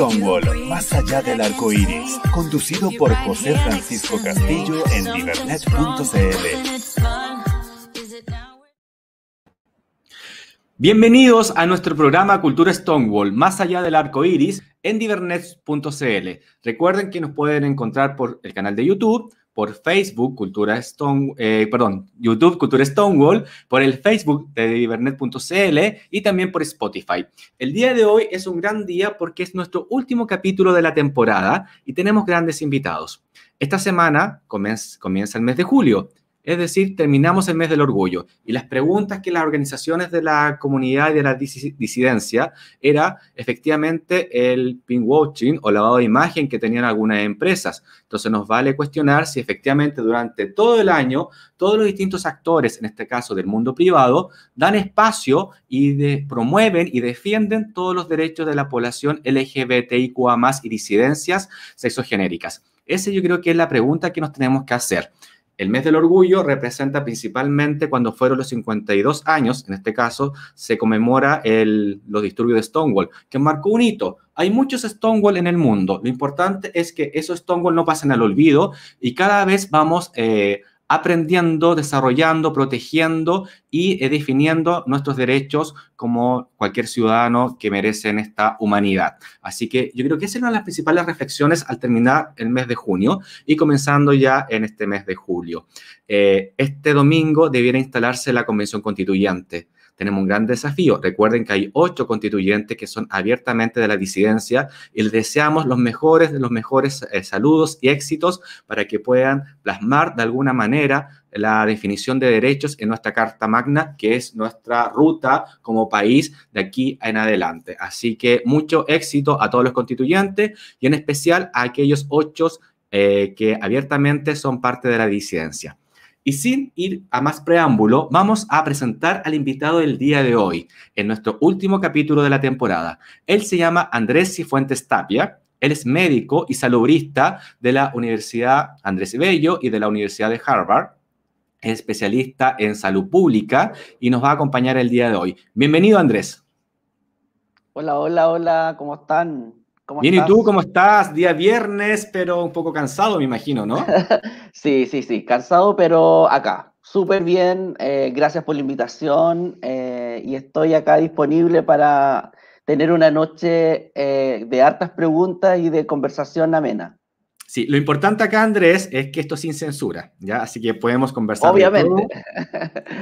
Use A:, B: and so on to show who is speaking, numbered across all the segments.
A: Stonewall, más allá del arco iris, conducido por José Francisco Castillo en divernet.cl.
B: Bienvenidos a nuestro programa Cultura Stonewall, más allá del arco iris, en divernet.cl. Recuerden que nos pueden encontrar por el canal de YouTube por Facebook, Cultura Stone, eh, perdón, YouTube, Cultura Stonewall, por el Facebook de Divernet.cl y también por Spotify. El día de hoy es un gran día porque es nuestro último capítulo de la temporada y tenemos grandes invitados. Esta semana comienza el mes de julio es decir, terminamos el mes del orgullo. Y las preguntas que las organizaciones de la comunidad y de la disidencia era efectivamente el pinkwashing o lavado de imagen que tenían algunas empresas. Entonces nos vale cuestionar si efectivamente durante todo el año todos los distintos actores, en este caso del mundo privado, dan espacio y promueven y defienden todos los derechos de la población LGBTIQA y disidencias sexogenéricas. Esa yo creo que es la pregunta que nos tenemos que hacer. El mes del orgullo representa principalmente cuando fueron los 52 años, en este caso se conmemora el, los disturbios de Stonewall, que marcó un hito. Hay muchos Stonewall en el mundo. Lo importante es que esos Stonewall no pasen al olvido y cada vez vamos eh, aprendiendo, desarrollando, protegiendo y eh, definiendo nuestros derechos como cualquier ciudadano que merece esta humanidad. Así que yo creo que esas son las principales reflexiones al terminar el mes de junio y comenzando ya en este mes de julio. Eh, este domingo debiera instalarse la Convención Constituyente tenemos un gran desafío. Recuerden que hay ocho constituyentes que son abiertamente de la disidencia y les deseamos los mejores de los mejores eh, saludos y éxitos para que puedan plasmar de alguna manera la definición de derechos en nuestra Carta Magna, que es nuestra ruta como país de aquí en adelante. Así que mucho éxito a todos los constituyentes y en especial a aquellos ocho eh, que abiertamente son parte de la disidencia. Y sin ir a más preámbulo, vamos a presentar al invitado del día de hoy, en nuestro último capítulo de la temporada. Él se llama Andrés Cifuentes Tapia. Él es médico y salubrista de la Universidad Andrés Bello y de la Universidad de Harvard. Es especialista en salud pública y nos va a acompañar el día de hoy. Bienvenido, Andrés.
C: Hola, hola, hola, ¿cómo están?
B: Bien, ¿y tú cómo estás? Día viernes, pero un poco cansado, me imagino, ¿no?
C: sí, sí, sí, cansado, pero acá. Súper bien, eh, gracias por la invitación eh, y estoy acá disponible para tener una noche eh, de hartas preguntas y de conversación amena.
B: Sí, lo importante acá, Andrés, es que esto es sin censura, ¿ya? Así que podemos conversar.
C: Obviamente.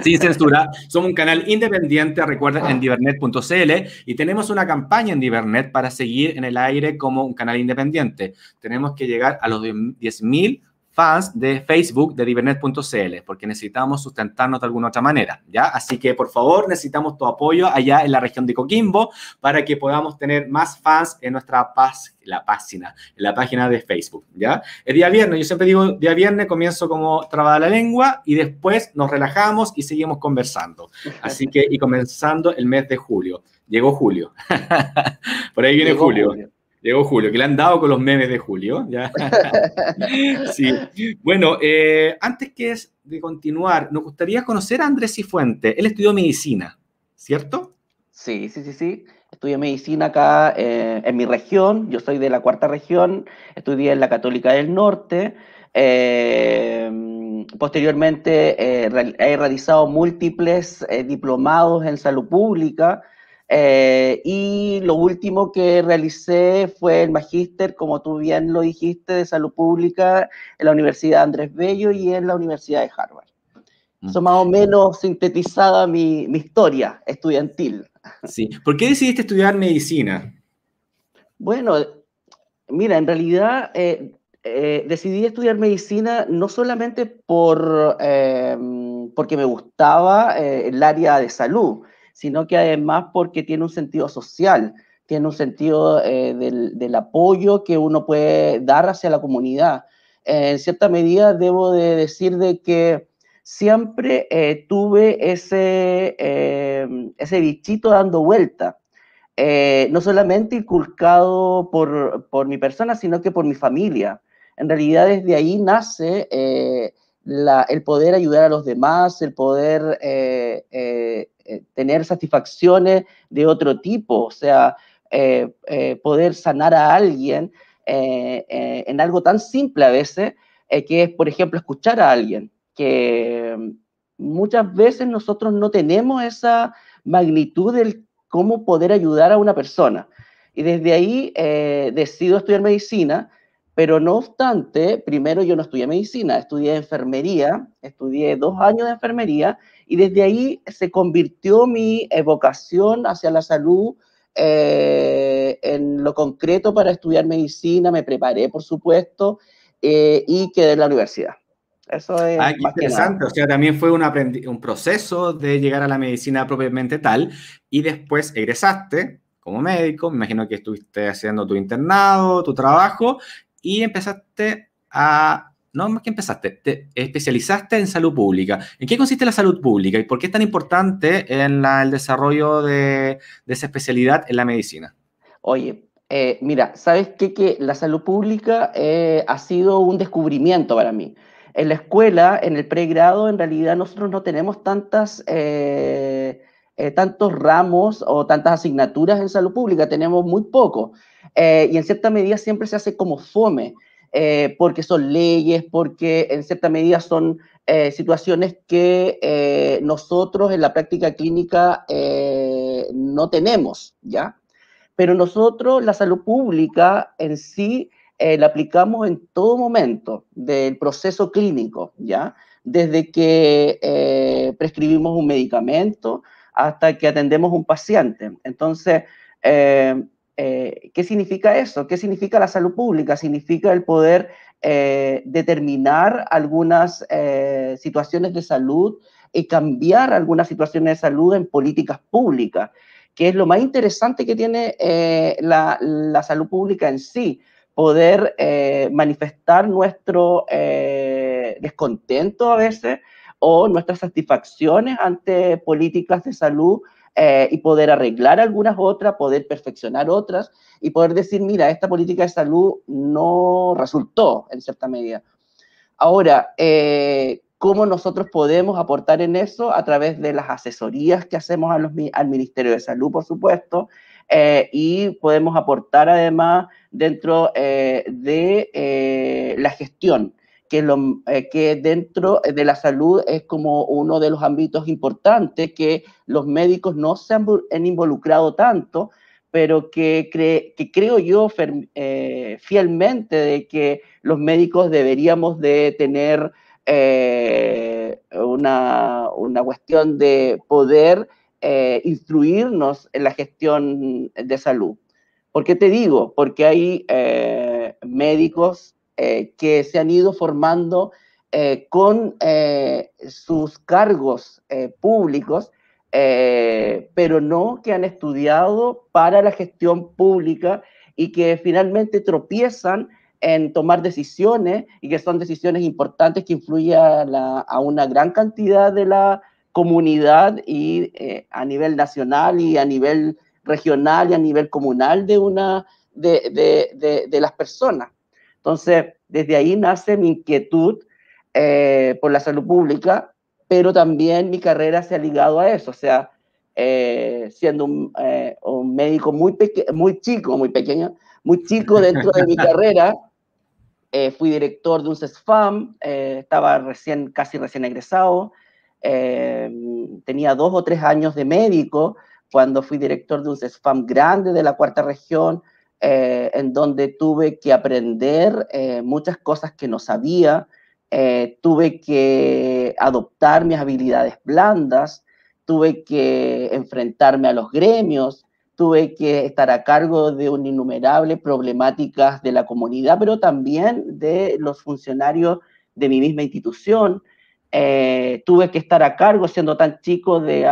B: Sin censura. Somos un canal independiente, recuerden, en divernet.cl y tenemos una campaña en Divernet para seguir en el aire como un canal independiente. Tenemos que llegar a los 10.000 fans de Facebook de Divernet.cl, porque necesitamos sustentarnos de alguna otra manera, ¿ya? Así que, por favor, necesitamos tu apoyo allá en la región de Coquimbo para que podamos tener más fans en nuestra paz, la página, en la página de Facebook, ¿ya? El día viernes, yo siempre digo, día viernes comienzo como trabada la lengua y después nos relajamos y seguimos conversando. Así que, y comenzando el mes de julio. Llegó julio. por ahí viene julio. Llegó Julio, que le han dado con los memes de Julio. ¿ya? sí. Bueno, eh, antes que es de continuar, nos gustaría conocer a Andrés Cifuente. Él estudió medicina, ¿cierto?
C: Sí, sí, sí, sí. Estudié medicina acá eh, en mi región. Yo soy de la cuarta región. Estudié en la Católica del Norte. Eh, posteriormente he realizado múltiples diplomados en salud pública. Eh, y lo último que realicé fue el magíster, como tú bien lo dijiste, de salud pública en la Universidad Andrés Bello y en la Universidad de Harvard. Mm. Eso más o menos sintetizada mi, mi, historia estudiantil.
B: Sí. ¿Por qué decidiste estudiar medicina?
C: Bueno, mira, en realidad eh, eh, decidí estudiar medicina no solamente por, porque me gustaba el área de salud, sino que además porque tiene un sentido social, tiene un sentido eh, del, apoyo que uno puede dar hacia la comunidad. en cierta medida debo de decir de que siempre eh, tuve ese, eh, ese bichito dando vuelta. no solamente inculcado por, por, mi persona, sino que por mi familia. En realidad desde ahí nace el poder ayudar a los demás, el poder eh, eh, eh, tener satisfacciones de otro tipo. O sea, poder sanar a alguien en algo tan simple a veces, que es, por ejemplo, escuchar a alguien, que muchas veces nosotros no tenemos esa magnitud del cómo poder ayudar a una persona. Y desde ahí eh, decido estudiar medicina, pero no obstante, primero yo no estudié medicina, estudié enfermería, estudié dos años de enfermería y desde ahí se convirtió mi vocación hacia la salud eh, en lo concreto para estudiar medicina, me preparé por supuesto eh, y quedé en la universidad.
B: Eso es ah, interesante. O sea, también fue un, un proceso de llegar a la medicina propiamente tal y después egresaste como médico. Me imagino que estuviste haciendo tu internado, tu trabajo y empezaste a. No más que empezaste, te especializaste en salud pública. ¿En qué consiste la salud pública y por qué es tan importante en el desarrollo de, de, esa especialidad en la medicina?
C: Oye, eh, mira, ¿sabes qué? Que la salud pública eh, ha sido un descubrimiento para mí. En la escuela, en el pregrado, en realidad nosotros no tenemos tantas, eh, eh, tantos ramos o tantas asignaturas en salud pública, tenemos muy poco. Eh, y en cierta medida siempre se hace como fome, porque son leyes, porque en cierta medida son situaciones que nosotros en la práctica clínica no tenemos, ¿ya? Pero nosotros, la salud pública en sí, eh, la aplicamos en todo momento del proceso clínico, ¿ya? Desde que eh, prescribimos un medicamento hasta que atendemos un paciente. Entonces, eh, ¿qué significa eso? ¿Qué significa la salud pública? Significa el poder determinar algunas situaciones de salud y cambiar algunas situaciones de salud en políticas públicas, que es lo más interesante que tiene la, la salud pública en sí poder eh, manifestar nuestro eh, descontento a veces o nuestras satisfacciones ante políticas de salud eh, y poder arreglar algunas otras, poder perfeccionar otras y poder decir, mira, esta política de salud no resultó en cierta medida. Ahora, ¿cómo nosotros podemos aportar en eso? A través de las asesorías que hacemos al Ministerio de Salud, por supuesto, eh, y podemos aportar además dentro eh, de eh, la gestión, que, lo, que dentro de la salud es como uno de los ámbitos importantes que los médicos no se han, involucrado tanto, pero que, que creo yo fielmente de que los médicos deberíamos de tener una, una cuestión de poder eh, instruirnos en la gestión de salud. ¿Por qué te digo? Porque hay eh, médicos eh, que se han ido formando con sus cargos públicos, pero no que han estudiado para la gestión pública y que finalmente tropiezan en tomar decisiones y que son decisiones importantes que influyen a una gran cantidad de la comunidad y eh, a nivel nacional y a nivel regional y a nivel comunal de una de, las personas. Entonces, desde ahí nace mi inquietud eh, por la salud pública, pero también mi carrera se ha ligado a eso, o sea, eh, siendo un, médico muy, muy chico, muy pequeño, muy chico dentro de mi carrera, fui director de un CESFAM, estaba recién, casi recién egresado, Em, tenía dos o tres años de médico cuando fui director de un CESFAM grande de la cuarta región, eh, en donde tuve que aprender eh, muchas cosas que no sabía, eh, tuve que adoptar mis habilidades blandas, tuve que enfrentarme a los gremios, tuve que estar a cargo de un innumerable problemáticas de la comunidad, pero también de los funcionarios de mi misma institución. Tuve que estar a cargo, siendo tan chico, de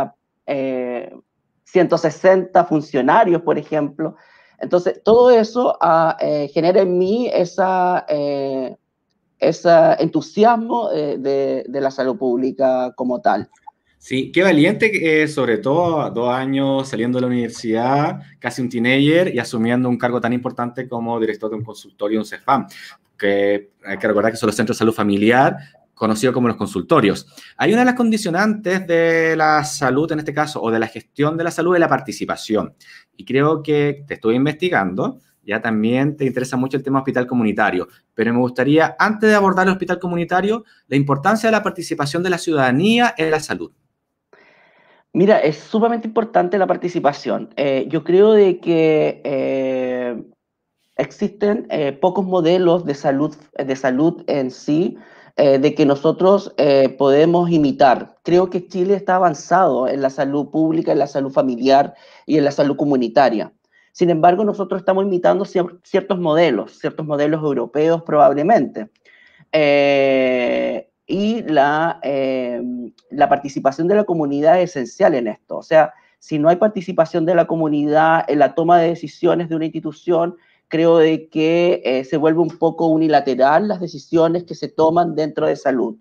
C: 160 ah, eh, funcionarios, por ejemplo. Entonces, todo eso ah, eh, genera en mí esa, ese entusiasmo de, de, la salud pública como tal.
B: Sí, qué valiente, sobre todo dos años saliendo de la universidad, casi un teenager y asumiendo un cargo tan importante como director de un consultorio, un CEFAM, que hay que recordar que son los centros de salud familiar, conocido como los consultorios. Hay una de las condicionantes de la salud, en este caso, o de la gestión de la salud, de la participación. Y creo que te estoy investigando, ya también te interesa mucho el tema hospital comunitario, pero me gustaría, antes de abordar el hospital comunitario, la importancia de la participación de la ciudadanía en la salud.
C: Mira, es sumamente importante la participación. Eh, yo creo de que eh, existen eh, pocos modelos de salud, de salud en sí eh, de que nosotros eh, podemos imitar. Creo que Chile está avanzado en la salud pública, en la salud familiar y en la salud comunitaria. Sin embargo, nosotros estamos imitando ciertos modelos, ciertos modelos europeos probablemente. Eh, y la, la participación de la comunidad es esencial en esto. O sea, si no hay participación de la comunidad en la toma de decisiones de una institución, creo de que eh, se vuelve un poco unilateral las decisiones que se toman dentro de salud.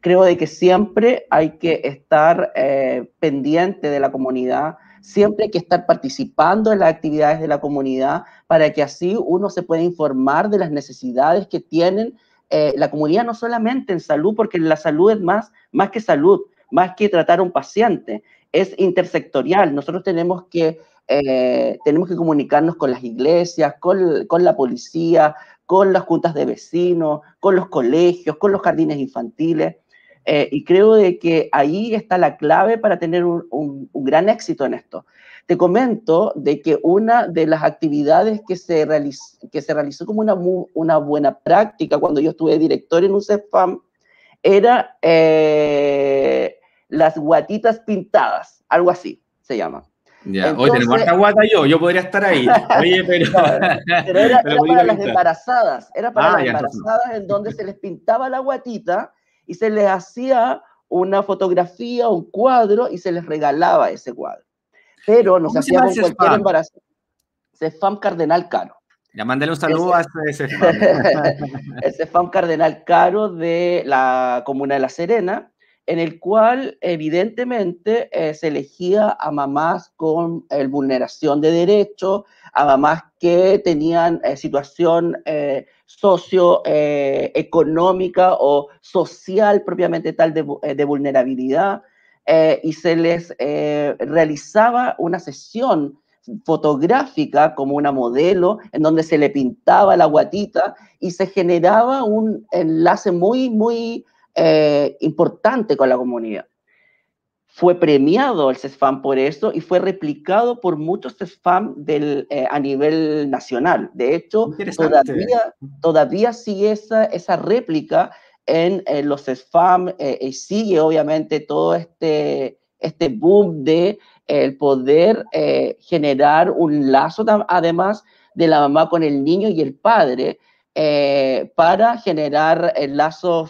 C: Creo de que siempre hay que estar eh, pendiente de la comunidad, siempre hay que estar participando en las actividades de la comunidad para que así uno se pueda informar de las necesidades que tienen eh, la comunidad, no solamente en salud, porque la salud es más, más que salud, más que tratar a un paciente, es intersectorial. Nosotros tenemos que eh, tenemos que comunicarnos con las iglesias, con, la policía, con las juntas de vecinos, con los colegios, con los jardines infantiles. Eh, y creo de que ahí está la clave para tener un, gran éxito en esto. Te comento de que una de las actividades que se, realizó, que se realizó como una, una buena práctica cuando yo estuve director en un CEFAM era eh, las guatitas pintadas, algo así se llama.
B: Ya, hoy tenemos harta guata yo, yo podría estar ahí. Oye, pero.
C: pero era, para las embarazadas, era para ah, las embarazadas en donde se les pintaba la guatita y se les hacía una fotografía, un cuadro y se les regalaba ese cuadro. Pero no se hacía con cualquier embarazo. Cefam Cardenal Caro.
B: Ya mándale un saludo a ese Cefam.
C: el Cefam Cardenal Caro de la comuna de La Serena en el cual evidentemente eh, se elegía a mamás con eh, vulneración de derechos, a mamás que tenían eh, situación socioeconómica o social propiamente tal de, de vulnerabilidad, y se les realizaba una sesión fotográfica como una modelo en donde se le pintaba la guatita y se generaba un enlace muy, muy eh, importante con la comunidad. Fue premiado el CESFAM por eso y fue replicado por muchos CESFAM del, eh, a nivel nacional. De hecho, todavía, todavía sigue esa, esa réplica en, los CESFAM y sigue obviamente todo este, este boom de el poder eh, generar un lazo además de la mamá con el niño y el padre, eh, para generar eh,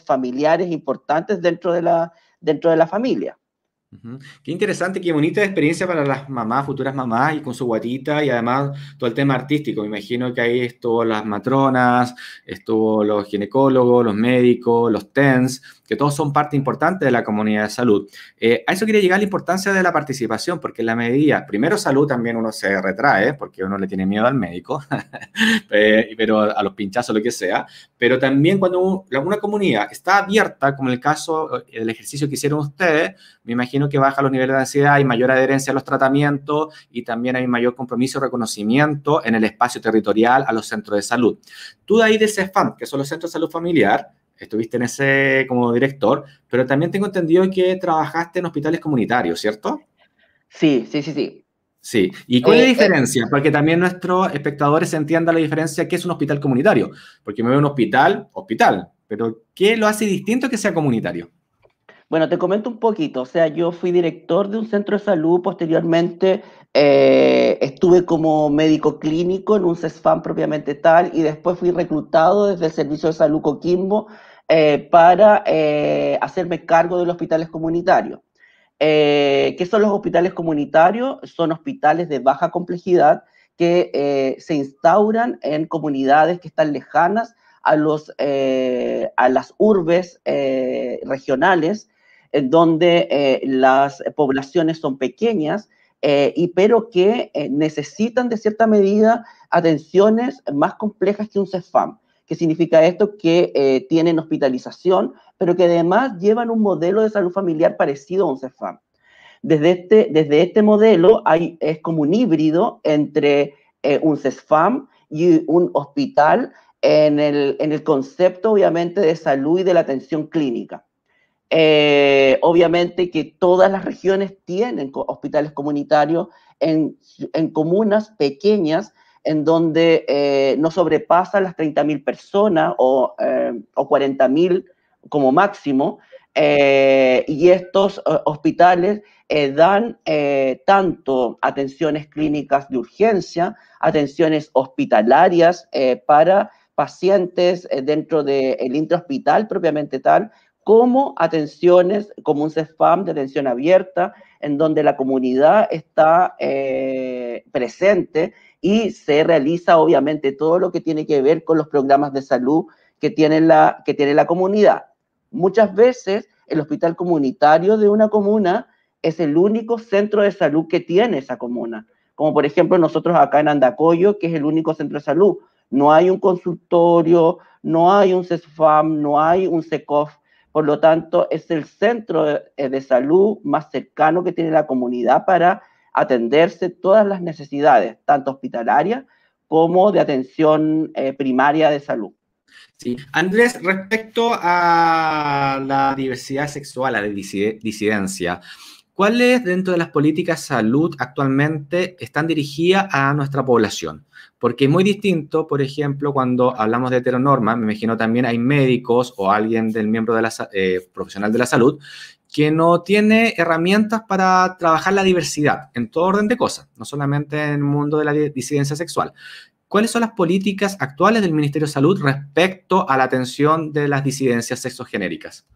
C: familiares importantes dentro de la, dentro de la familia.
B: Qué interesante, qué bonita experiencia para las mamás, futuras mamás y con su guatita y además todo el tema artístico. Me imagino que ahí estuvo las matronas, estuvo los ginecólogos, los médicos, los TENS, que todos son parte importante de la comunidad de salud. Eh, a eso quería llegar la importancia de la participación, porque en la medida, primero salud también uno se retrae, porque uno le tiene miedo al médico, eh, pero a los pinchazos, lo que sea, pero también cuando una comunidad está abierta, como el caso del ejercicio que hicieron ustedes, me imagino que baja los niveles de ansiedad, hay mayor adherencia a los tratamientos y también hay mayor compromiso y reconocimiento en el espacio territorial a los centros de salud. Tú de ahí de CEFAM, que son los centros de salud familiar, estuviste en ese como director, pero también tengo entendido que trabajaste en hospitales comunitarios, ¿cierto?
C: Sí, sí, sí, sí.
B: Sí, ¿y cuál es la eh, eh, diferencia? Porque también nuestros espectadores entiendan la diferencia qué es un hospital comunitario, porque me veo un hospital, hospital, pero ¿qué lo hace distinto que sea comunitario?
C: Bueno, te comento un poquito. O sea, yo fui director de un centro de salud, posteriormente eh, estuve como médico clínico en un CESFAM propiamente tal, y después fui reclutado desde el Servicio de Salud Coquimbo eh, para eh, hacerme cargo de los hospitales comunitarios. ¿Qué son los hospitales comunitarios? Son hospitales de baja complejidad que se instauran en comunidades que están lejanas a, los, a las urbes regionales donde eh, las poblaciones son pequeñas, eh, y, pero que eh, necesitan de cierta medida atenciones más complejas que un CEFAM. ¿Qué significa esto? Que eh, tienen hospitalización, pero que además llevan un modelo de salud familiar parecido a un CEFAM. Desde este, desde este modelo hay, es como un híbrido entre eh, un CESFAM y un hospital en el, en el, concepto, obviamente, de salud y de la atención clínica. Eh, obviamente que todas las regiones tienen hospitales comunitarios en, en comunas pequeñas en donde eh, no sobrepasan las 30.000 personas o, eh, o 40.000 como máximo, eh, y estos hospitales dan tanto atenciones clínicas de urgencia, atenciones hospitalarias para pacientes dentro del intrahospital propiamente tal, como atenciones, como un CEFAM de atención abierta, en donde la comunidad está presente y se realiza obviamente todo lo que tiene que ver con los programas de salud que tiene la, que tiene la comunidad. Muchas veces el hospital comunitario de una comuna es el único centro de salud que tiene esa comuna. Como por ejemplo nosotros acá en Andacoyo, que es el único centro de salud. No hay un consultorio, no hay un CESFAM, no hay un SECOF. Por lo tanto, es el centro de, eh, salud más cercano que tiene la comunidad para atenderse todas las necesidades, tanto hospitalarias como de atención eh, primaria de salud.
B: Sí. Andrés, respecto a la diversidad sexual, a la disidencia, ¿cuáles dentro de las políticas de salud actualmente están dirigidas a nuestra población? Porque es muy distinto, por ejemplo, cuando hablamos de heteronorma, me imagino también hay médicos o alguien del miembro de la, eh, profesional de la salud que no tiene herramientas para trabajar la diversidad en todo orden de cosas, no solamente en el mundo de la disidencia sexual. ¿Cuáles son las políticas actuales del Ministerio de Salud respecto a la atención de las disidencias sexogenéricas?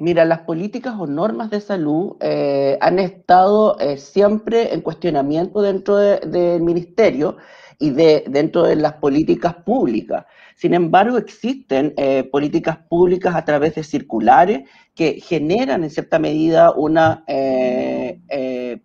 C: Mira, las políticas o normas de salud eh, han estado eh, siempre en cuestionamiento dentro del ministerio y de, dentro de las políticas públicas. Sin embargo, existen eh, políticas públicas a través de circulares que generan en cierta medida una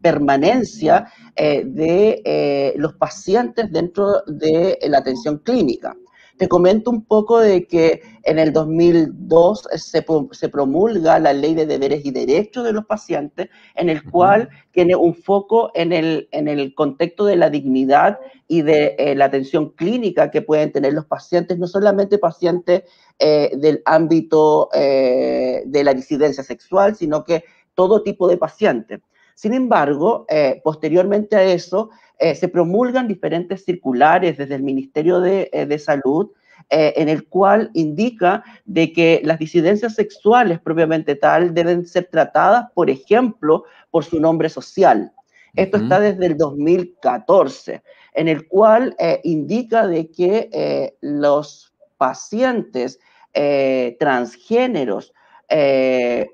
C: permanencia de los pacientes dentro de la atención clínica. Te comento un poco de que en el 2002 se, se, promulga la ley de deberes y derechos de los pacientes, en el cual tiene un foco en el, en el contexto de la dignidad y de eh, la atención clínica que pueden tener los pacientes, no solamente pacientes del ámbito de la disidencia sexual, sino que todo tipo de pacientes. Sin embargo, eh, posteriormente a eso, eh, se promulgan diferentes circulares desde el Ministerio de, eh, Salud, en el cual indica de que las disidencias sexuales propiamente tal deben ser tratadas, por ejemplo, por su nombre social. Esto está desde el 2014, en el cual indica de que los pacientes transgéneros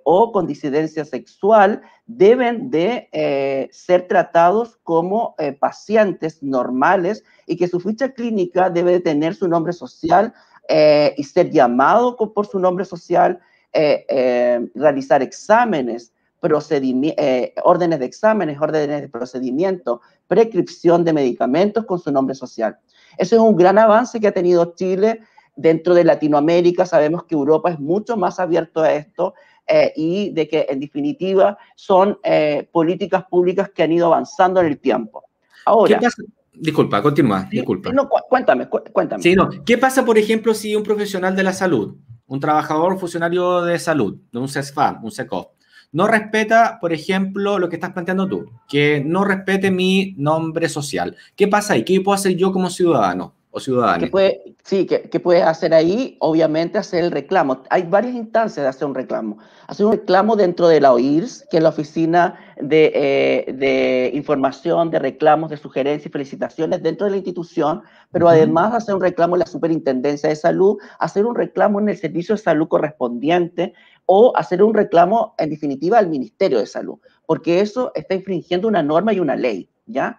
C: o con disidencia sexual deben de eh, ser tratados como eh, pacientes normales y que su ficha clínica debe tener su nombre social eh, y ser llamado por su nombre social, realizar exámenes, órdenes de exámenes, órdenes de procedimiento, prescripción de medicamentos con su nombre social. Eso es un gran avance que ha tenido Chile dentro de Latinoamérica. Sabemos que Europa es mucho más abierto a esto eh, y de que en definitiva son eh, políticas públicas que han ido avanzando en el tiempo.
B: Ahora, Disculpa, continúa, disculpa.
C: No, cuéntame, cuéntame.
B: Sí, no. ¿Qué pasa, por ejemplo, si un profesional de la salud, un trabajador funcionario de salud, de un CESFAM, un SECOF, no respeta, por ejemplo, lo que estás planteando tú, que no respete mi nombre social? ¿Qué pasa ahí? ¿Qué puedo hacer yo como ciudadano? O ciudadanos.
C: Puede, sí, ¿qué, ¿qué, puedes hacer ahí? Obviamente hacer el reclamo. Hay varias instancias de hacer un reclamo. Hacer un reclamo dentro de la OIRS, que es la Oficina de, eh, de Información, de Reclamos, de Sugerencias y Felicitaciones dentro de la institución, pero además hacer un reclamo en la Superintendencia de Salud, hacer un reclamo en el Servicio de Salud correspondiente o hacer un reclamo, en definitiva, al Ministerio de Salud, porque eso está infringiendo una norma y una ley, ¿ya?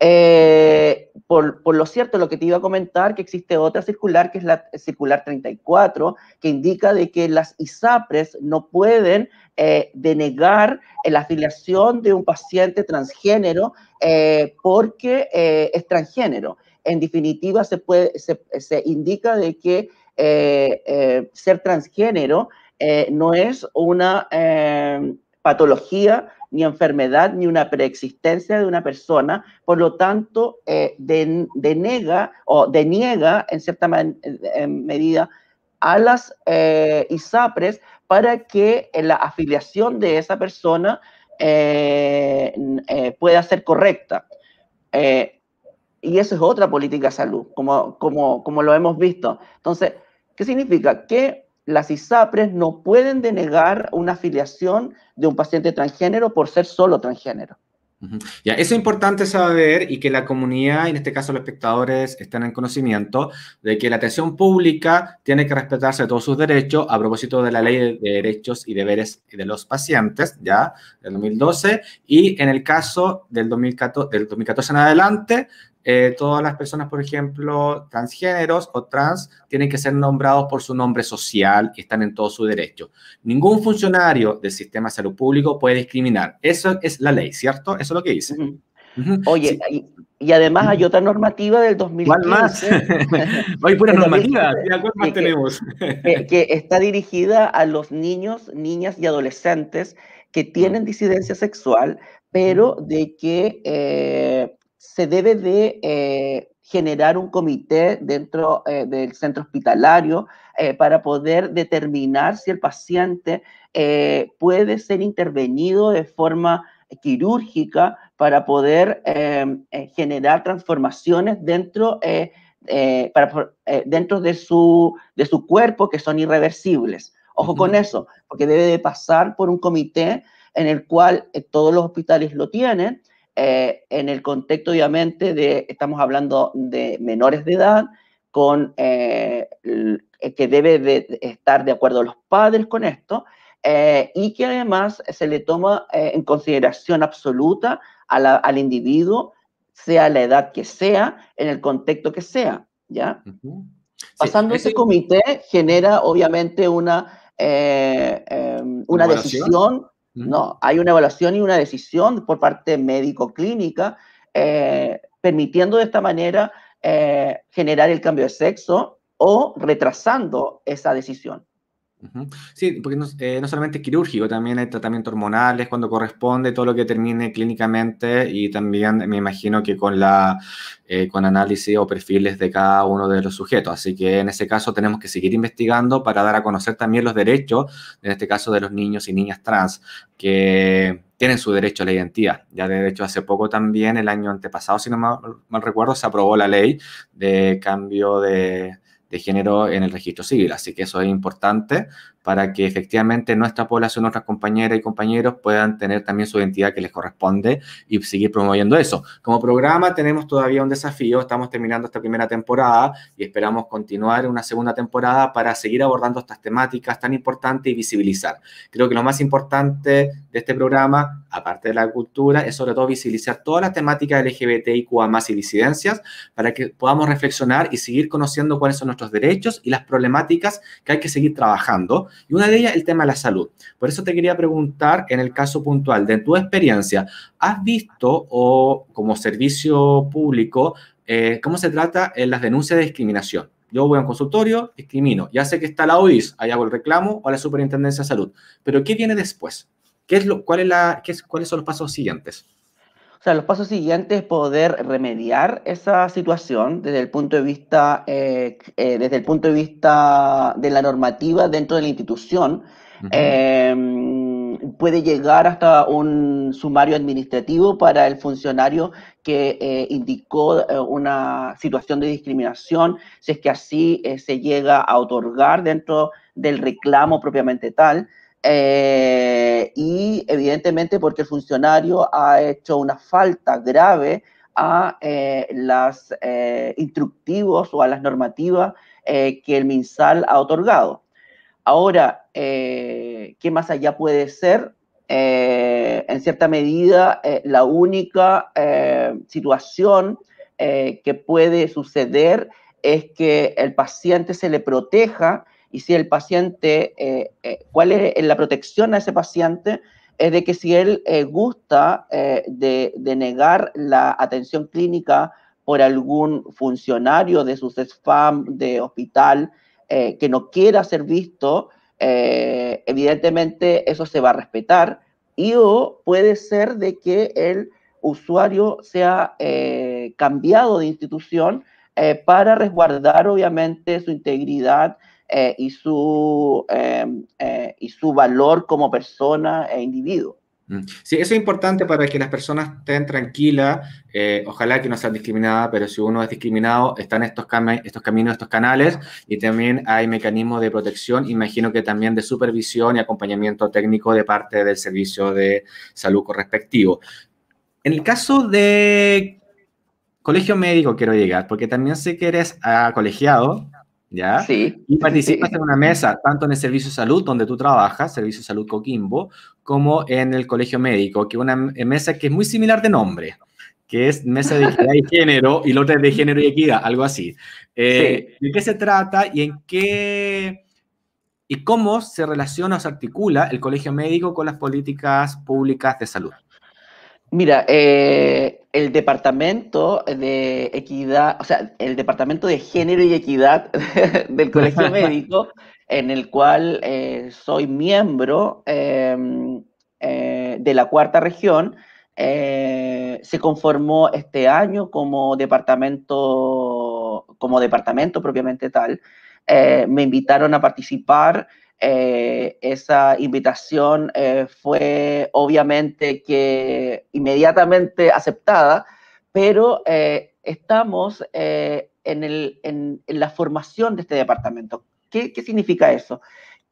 C: Eh, por, lo cierto, lo que te iba a comentar, que existe otra circular, que es la circular 34, que indica de que las ISAPRES no pueden eh, denegar la afiliación de un paciente transgénero eh, porque es transgénero. En definitiva, se, se indica de que ser transgénero no es una patología ni enfermedad, ni una preexistencia de una persona, por lo tanto, eh, denega o deniega en cierta medida a las eh, ISAPRES para que la afiliación de esa persona eh, pueda ser correcta. y eso es otra política de salud, como, como, como lo hemos visto. Entonces, ¿qué significa? Que las ISAPRES no pueden denegar una afiliación de un paciente transgénero por ser solo transgénero.
B: Ya, eso es importante saber y que la comunidad, en este caso los espectadores, estén en conocimiento de que la atención pública tiene que respetarse todos sus derechos a propósito de la ley de derechos y deberes de los pacientes, ya, del 2012, y en el caso del 2014, del 2014 en adelante, eh, todas las personas, por ejemplo, transgéneros o trans, tienen que ser nombrados por su nombre social y están en todo su derecho. Ningún funcionario del sistema de salud público puede discriminar. Eso es la ley, ¿cierto? Eso es lo que dice.
C: Oye, y, además hay otra normativa del 2015. ¿Cuál
B: más? hay pura normativa, ¿cuál más tenemos?
C: que, está dirigida a los niños, niñas y adolescentes que tienen disidencia sexual, pero de que eh, se debe de eh, generar un comité dentro eh, del centro hospitalario eh, para poder determinar si el paciente puede ser intervenido de forma quirúrgica para poder generar transformaciones dentro, para, dentro de, su, de su cuerpo que son irreversibles. Ojo con eso, porque debe de pasar por un comité en el cual todos los hospitales lo tienen eh, en el contexto, obviamente, de, estamos hablando de menores de edad, con, eh, que debe de estar de acuerdo los padres con esto, eh, y que además se le toma en consideración absoluta al individuo, sea la edad que sea, en el contexto que sea, ¿ya? Pasando ese comité genera obviamente una, una decisión no, hay una evaluación y una decisión por parte médico-clínica eh, permitiendo de esta manera eh, generar el cambio de sexo o retrasando esa decisión.
B: Sí, porque no, eh, no, solamente quirúrgico, también hay tratamientos hormonales cuando corresponde, todo lo que termine clínicamente y también me imagino que con la eh, con análisis o perfiles de cada uno de los sujetos. Así que en ese caso tenemos que seguir investigando para dar a conocer también los derechos, en este caso de los niños y niñas trans, que tienen su derecho a la identidad. Ya de hecho hace poco también, el año antepasado, si no mal recuerdo, se aprobó la ley de cambio de de género en el registro civil. Así que eso es importante para que efectivamente nuestra población, nuestras compañeras y compañeros puedan tener también su identidad que les corresponde y seguir promoviendo eso. Como programa tenemos todavía un desafío, estamos terminando esta primera temporada y esperamos continuar una segunda temporada para seguir abordando estas temáticas tan importantes y visibilizar. Creo que lo más importante de este programa, aparte de la cultura, es sobre todo visibilizar todas las temáticas LGBTIQA y disidencias para que podamos reflexionar y seguir conociendo cuáles son nuestros derechos y las problemáticas que hay que seguir trabajando y una de ellas el tema de la salud. Por eso te quería preguntar, en el caso puntual, de tu experiencia, ¿has visto o como servicio público eh, cómo se trata en las denuncias de discriminación? Yo voy a un consultorio, discrimino. Ya sé que está la OIS, ahí hago el reclamo o la Superintendencia de Salud. Pero ¿qué viene después? ¿Qué es lo, cuál es la, qué es, ¿Cuáles son los pasos siguientes?
C: O sea, los pasos siguientes es poder remediar esa situación desde el punto de vista, eh, eh, desde el punto de vista de la normativa dentro de la institución. Em, puede llegar hasta un sumario administrativo para el funcionario que eh, indicó una situación de discriminación, si es que así se llega a otorgar dentro del reclamo propiamente tal. Eh, y evidentemente porque el funcionario ha hecho una falta grave a eh, los eh, instructivos o a las normativas que el MinSal ha otorgado. Ahora, ¿qué más allá puede ser? en cierta medida, la única situación que puede suceder es que el paciente se le proteja y si el paciente, eh, eh, cuál es la protección a ese paciente, es de que si él eh, gusta de, negar la atención clínica por algún funcionario de su SESFAM, de hospital, que no quiera ser visto, evidentemente eso se va a respetar. Y o puede ser de que el usuario sea cambiado de institución para resguardar obviamente su integridad y, su, y su valor como persona e individuo.
B: Mm. Sí, eso es importante para que las personas estén tranquilas. Eh, ojalá que no sean discriminadas, pero si uno es discriminado, están estos, estos caminos, estos canales y también hay mecanismos de protección, imagino que también de supervisión y acompañamiento técnico de parte del servicio de salud correspectivo. En el caso de colegio médico quiero llegar, porque también sé que eres uh, colegiado, ¿ya?
C: Sí.
B: Y participas en una mesa, tanto en el servicio de salud, donde tú trabajas, servicio de salud Coquimbo, como en el colegio médico, que es una mesa que es muy similar de nombre, que es mesa de equidad y género, y la otra es de género y equidad, algo así. Eh, ¿De qué se trata y en qué y cómo se relaciona o se articula el colegio médico con las políticas públicas de salud?
C: Mira, eh, el departamento de equidad, o sea, el departamento de género y equidad del colegio médico, en el cual eh, soy miembro em, eh, de la cuarta región, se conformó este año como departamento, como departamento propiamente tal. me invitaron a participar eh, esa invitación eh, fue obviamente que inmediatamente aceptada, pero eh, estamos en, la formación de este departamento. ¿Qué, significa eso?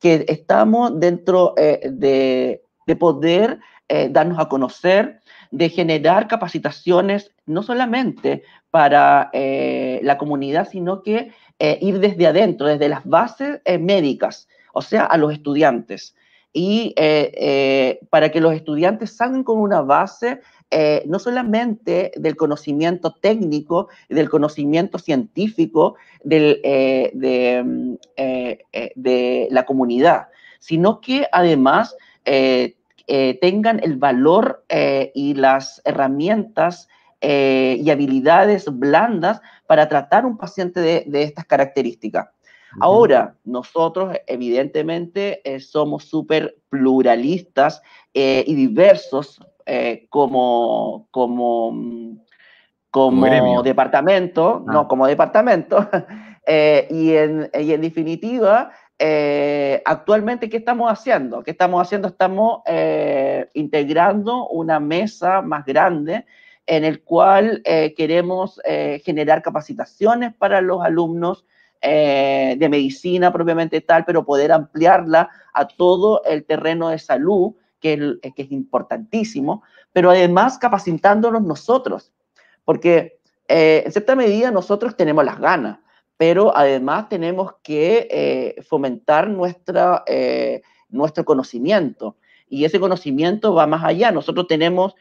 C: Que estamos dentro de, de, poder darnos a conocer, de generar capacitaciones no solamente para la comunidad, sino que ir desde adentro, desde las bases médicas o sea, a los estudiantes. Y eh, eh, para que los estudiantes salgan con una base eh, no solamente del conocimiento técnico, del conocimiento científico del, de, mm, de, la comunidad, sino que además tengan el valor y las herramientas y habilidades blandas para tratar un paciente de estas características. Ahora, nosotros evidentemente eh, somos súper pluralistas eh, y diversos eh, como, como, mm, como, departamento, no, ah. como departamento, y, en, y, en, definitiva, actualmente, ¿qué estamos haciendo? ¿Qué estamos haciendo? Estamos integrando una mesa más grande en el cual queremos generar capacitaciones para los alumnos, eh, de medicina propiamente tal, pero poder ampliarla a todo el terreno de salud, que es, eh, que es importantísimo, pero además capacitándonos nosotros, porque eh, en cierta medida nosotros tenemos las ganas, pero además tenemos que fomentar nuestra, nuestro conocimiento. Y ese conocimiento va más allá. Nosotros tenemos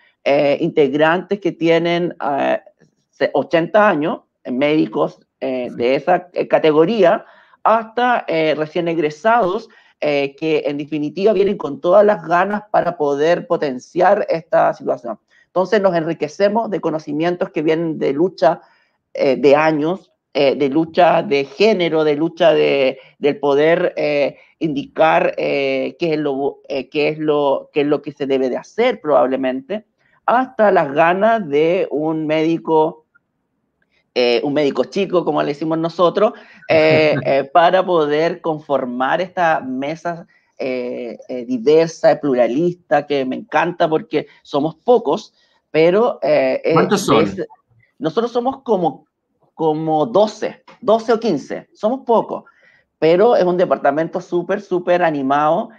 C: integrantes que tienen 80 años, médicos eh, de esa eh, categoría hasta eh, recién egresados que en definitiva vienen con todas las ganas para poder potenciar esta situación. Entonces nos enriquecemos de conocimientos que vienen de lucha de años, de lucha de género, de lucha de, del poder indicar qué, es lo, qué, es lo, qué es lo que se debe de hacer probablemente, hasta las ganas de un médico eh, un médico chico, como le decimos nosotros, eh, eh, para poder conformar esta mesa diversa, pluralista, que me encanta porque somos pocos, pero...
B: ¿Cuántos son?
C: nosotros somos como, como 12, 12 o 15, somos pocos, pero es un departamento súper, súper animado,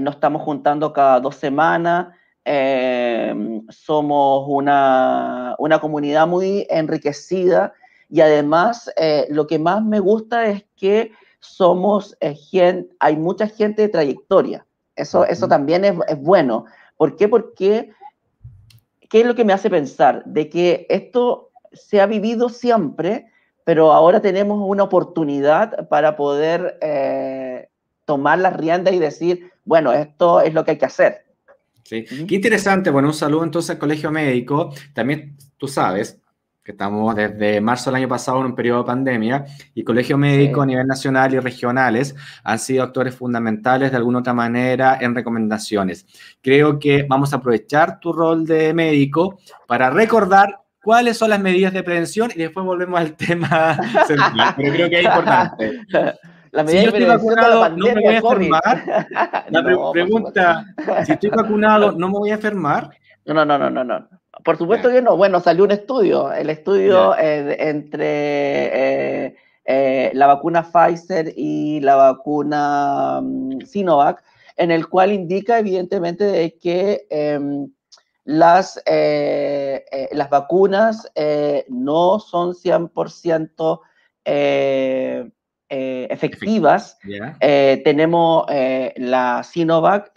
C: nos estamos juntando cada dos semanas, Em, somos una, una, comunidad muy enriquecida y además eh, lo que más me gusta es que somos eh, gente, hay mucha gente de trayectoria. Eso, eso también es, es, bueno. ¿Por qué? Porque, ¿qué es lo que me hace pensar? De que esto se ha vivido siempre, pero ahora tenemos una oportunidad para poder eh, tomar las riendas y decir, bueno, esto es lo que hay que hacer.
B: ¿Sí? Qué interesante. Bueno, un saludo entonces al Colegio Médico. También, tú sabes, que estamos desde marzo del año pasado en un periodo de pandemia, y Colegio Médico a nivel nacional y regionales han sido actores fundamentales de alguna otra manera en recomendaciones. Creo que vamos a aprovechar tu rol de médico para recordar cuáles son las medidas de prevención y después volvemos al tema central, pero creo que es importante. La si yo estoy vacunado, no me voy a enfermar. La pregunta, si estoy vacunado, ¿no me voy a enfermar?
C: No, no, no, no, no. Por supuesto que no. Bueno, salió un estudio, el estudio eh, entre eh, eh, la vacuna Pfizer y la vacuna mm, Sinovac, en el cual indica evidentemente de que em, las, las vacunas no son 100% efectivas. tenemos la Sinovac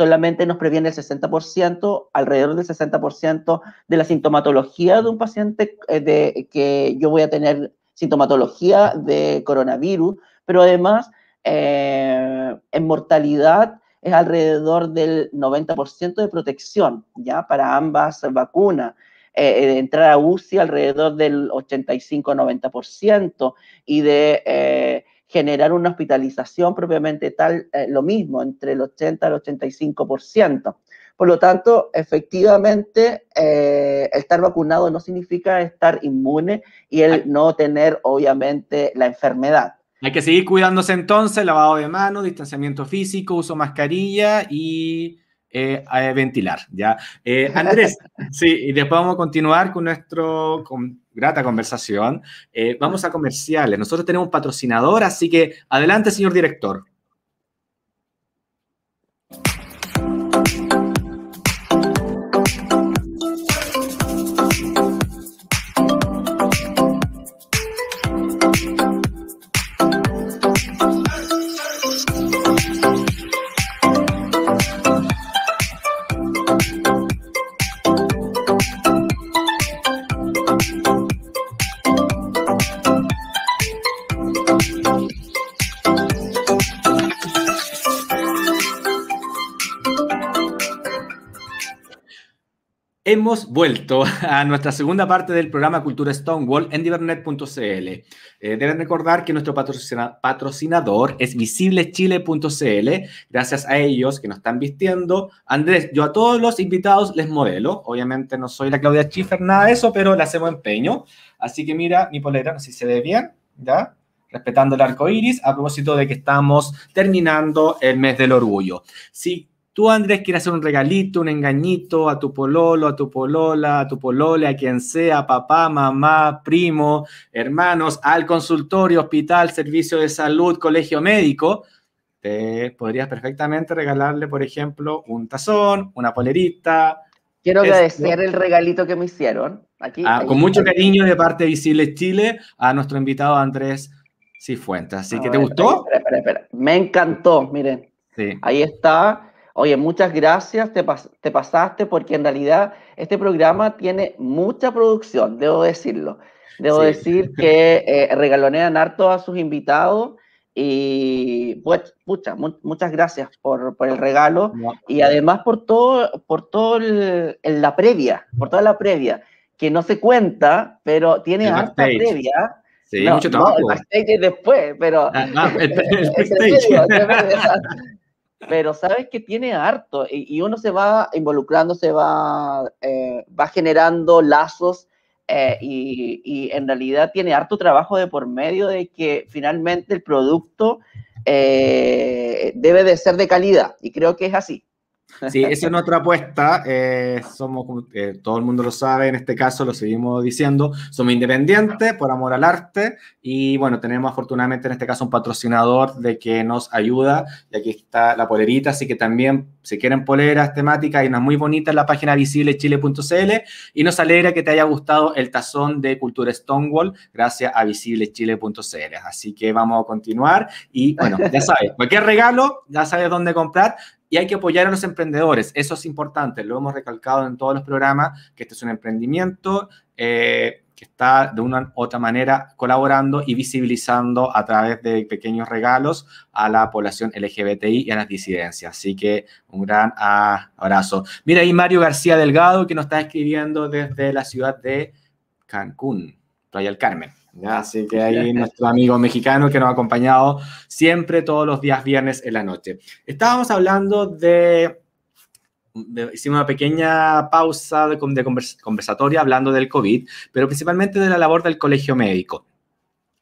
C: solamente nos previene el 60%, alrededor del 60% de la sintomatología de un paciente eh, de, que yo voy a tener sintomatología de coronavirus, pero además eh, en mortalidad es alrededor del 90% de protección, ¿ya? Para ambas vacunas. Eh, de entrar a UCI alrededor del 85-90% y de generar una hospitalización propiamente tal, eh, lo mismo, entre el 80 al 85%. Por lo tanto, efectivamente, eh, estar vacunado no significa estar inmune y el no tener, obviamente, la enfermedad.
B: Hay que seguir cuidándose entonces, lavado de manos, distanciamiento físico, uso mascarilla y eh, ventilar, ¿ya? Andrés, sí, y después vamos a continuar con nuestro, grata conversación. Eh, vamos a comerciales. Nosotros tenemos un patrocinador, así que adelante, señor director. Hemos vuelto a nuestra segunda parte del programa Cultura Stonewall en divernet.cl. Eh, deben recordar que nuestro patrocinador es visiblechile.cl. Gracias a ellos que nos están vistiendo. Andrés, yo a todos los invitados les modelo. Obviamente no soy la Claudia Schiffer, nada de eso, pero le hacemos empeño. Así que mira mi polera, no sé si se ve bien, ¿ya? Respetando el arco iris, a propósito de que estamos terminando el mes del orgullo. Si tú, Andrés, quieres hacer un regalito, un engañito a tu pololo, a tu polola, a tu polole, a quien sea, papá, mamá, primo, hermanos, al consultorio, hospital, servicio de salud, colegio médico, te podrías perfectamente regalarle, por ejemplo, un tazón, una polerita.
C: Quiero agradecer el regalito que me hicieron.
B: Aquí, ah, con mucho cariño de parte de Visible Chile a nuestro invitado Andrés Cifuentes. Así que, ¿te gustó?
C: Espera, espera, Me encantó, miren. Sí. Ahí está Oye, muchas gracias, te, te, pasaste porque en realidad este programa tiene mucha producción, debo decirlo. Debo decir que eh, regalonean harto a sus invitados y pues, pucha, muchas gracias por, por el regalo y además por todo, por todo la previa, por toda la previa, que no se cuenta, pero tiene harta previa.
B: Sí, mucho trabajo.
C: No, el backstage después, pero... Ah, ah el, pero sabes que tiene harto y, uno se va involucrando, se va, eh, va generando lazos eh, y, en realidad tiene harto trabajo de por medio de que finalmente el producto eh, debe de ser de calidad y creo que es así.
B: Sí, esa es nuestra apuesta. Eh, somos, eh, todo el mundo lo sabe, en este caso lo seguimos diciendo, somos independientes por amor al arte y bueno, tenemos afortunadamente en este caso un patrocinador de que nos ayuda y aquí está la polerita, así que también si quieren poleras temáticas, hay una muy bonita en la página visiblechile.cl y nos alegra que te haya gustado el tazón de Cultura Stonewall gracias a visiblechile.cl. Así que vamos a continuar y bueno, ya sabes, cualquier regalo, ya sabes dónde comprar y hay que apoyar a los emprendedores. Eso es importante, lo hemos recalcado en todos los programas, que este es un emprendimiento eh, que está de una u otra manera colaborando y visibilizando a través de pequeños regalos a la población LGBTI y a las disidencias. Así que un gran abrazo. Mira ahí Mario García Delgado que nos está escribiendo desde la ciudad de Cancún, Playa del Carmen. Así que ahí nuestro amigo mexicano que nos ha acompañado siempre todos los días viernes en la noche. Estábamos hablando de, hicimos una pequeña pausa de, de conversatoria hablando del COVID, pero principalmente de la labor del colegio médico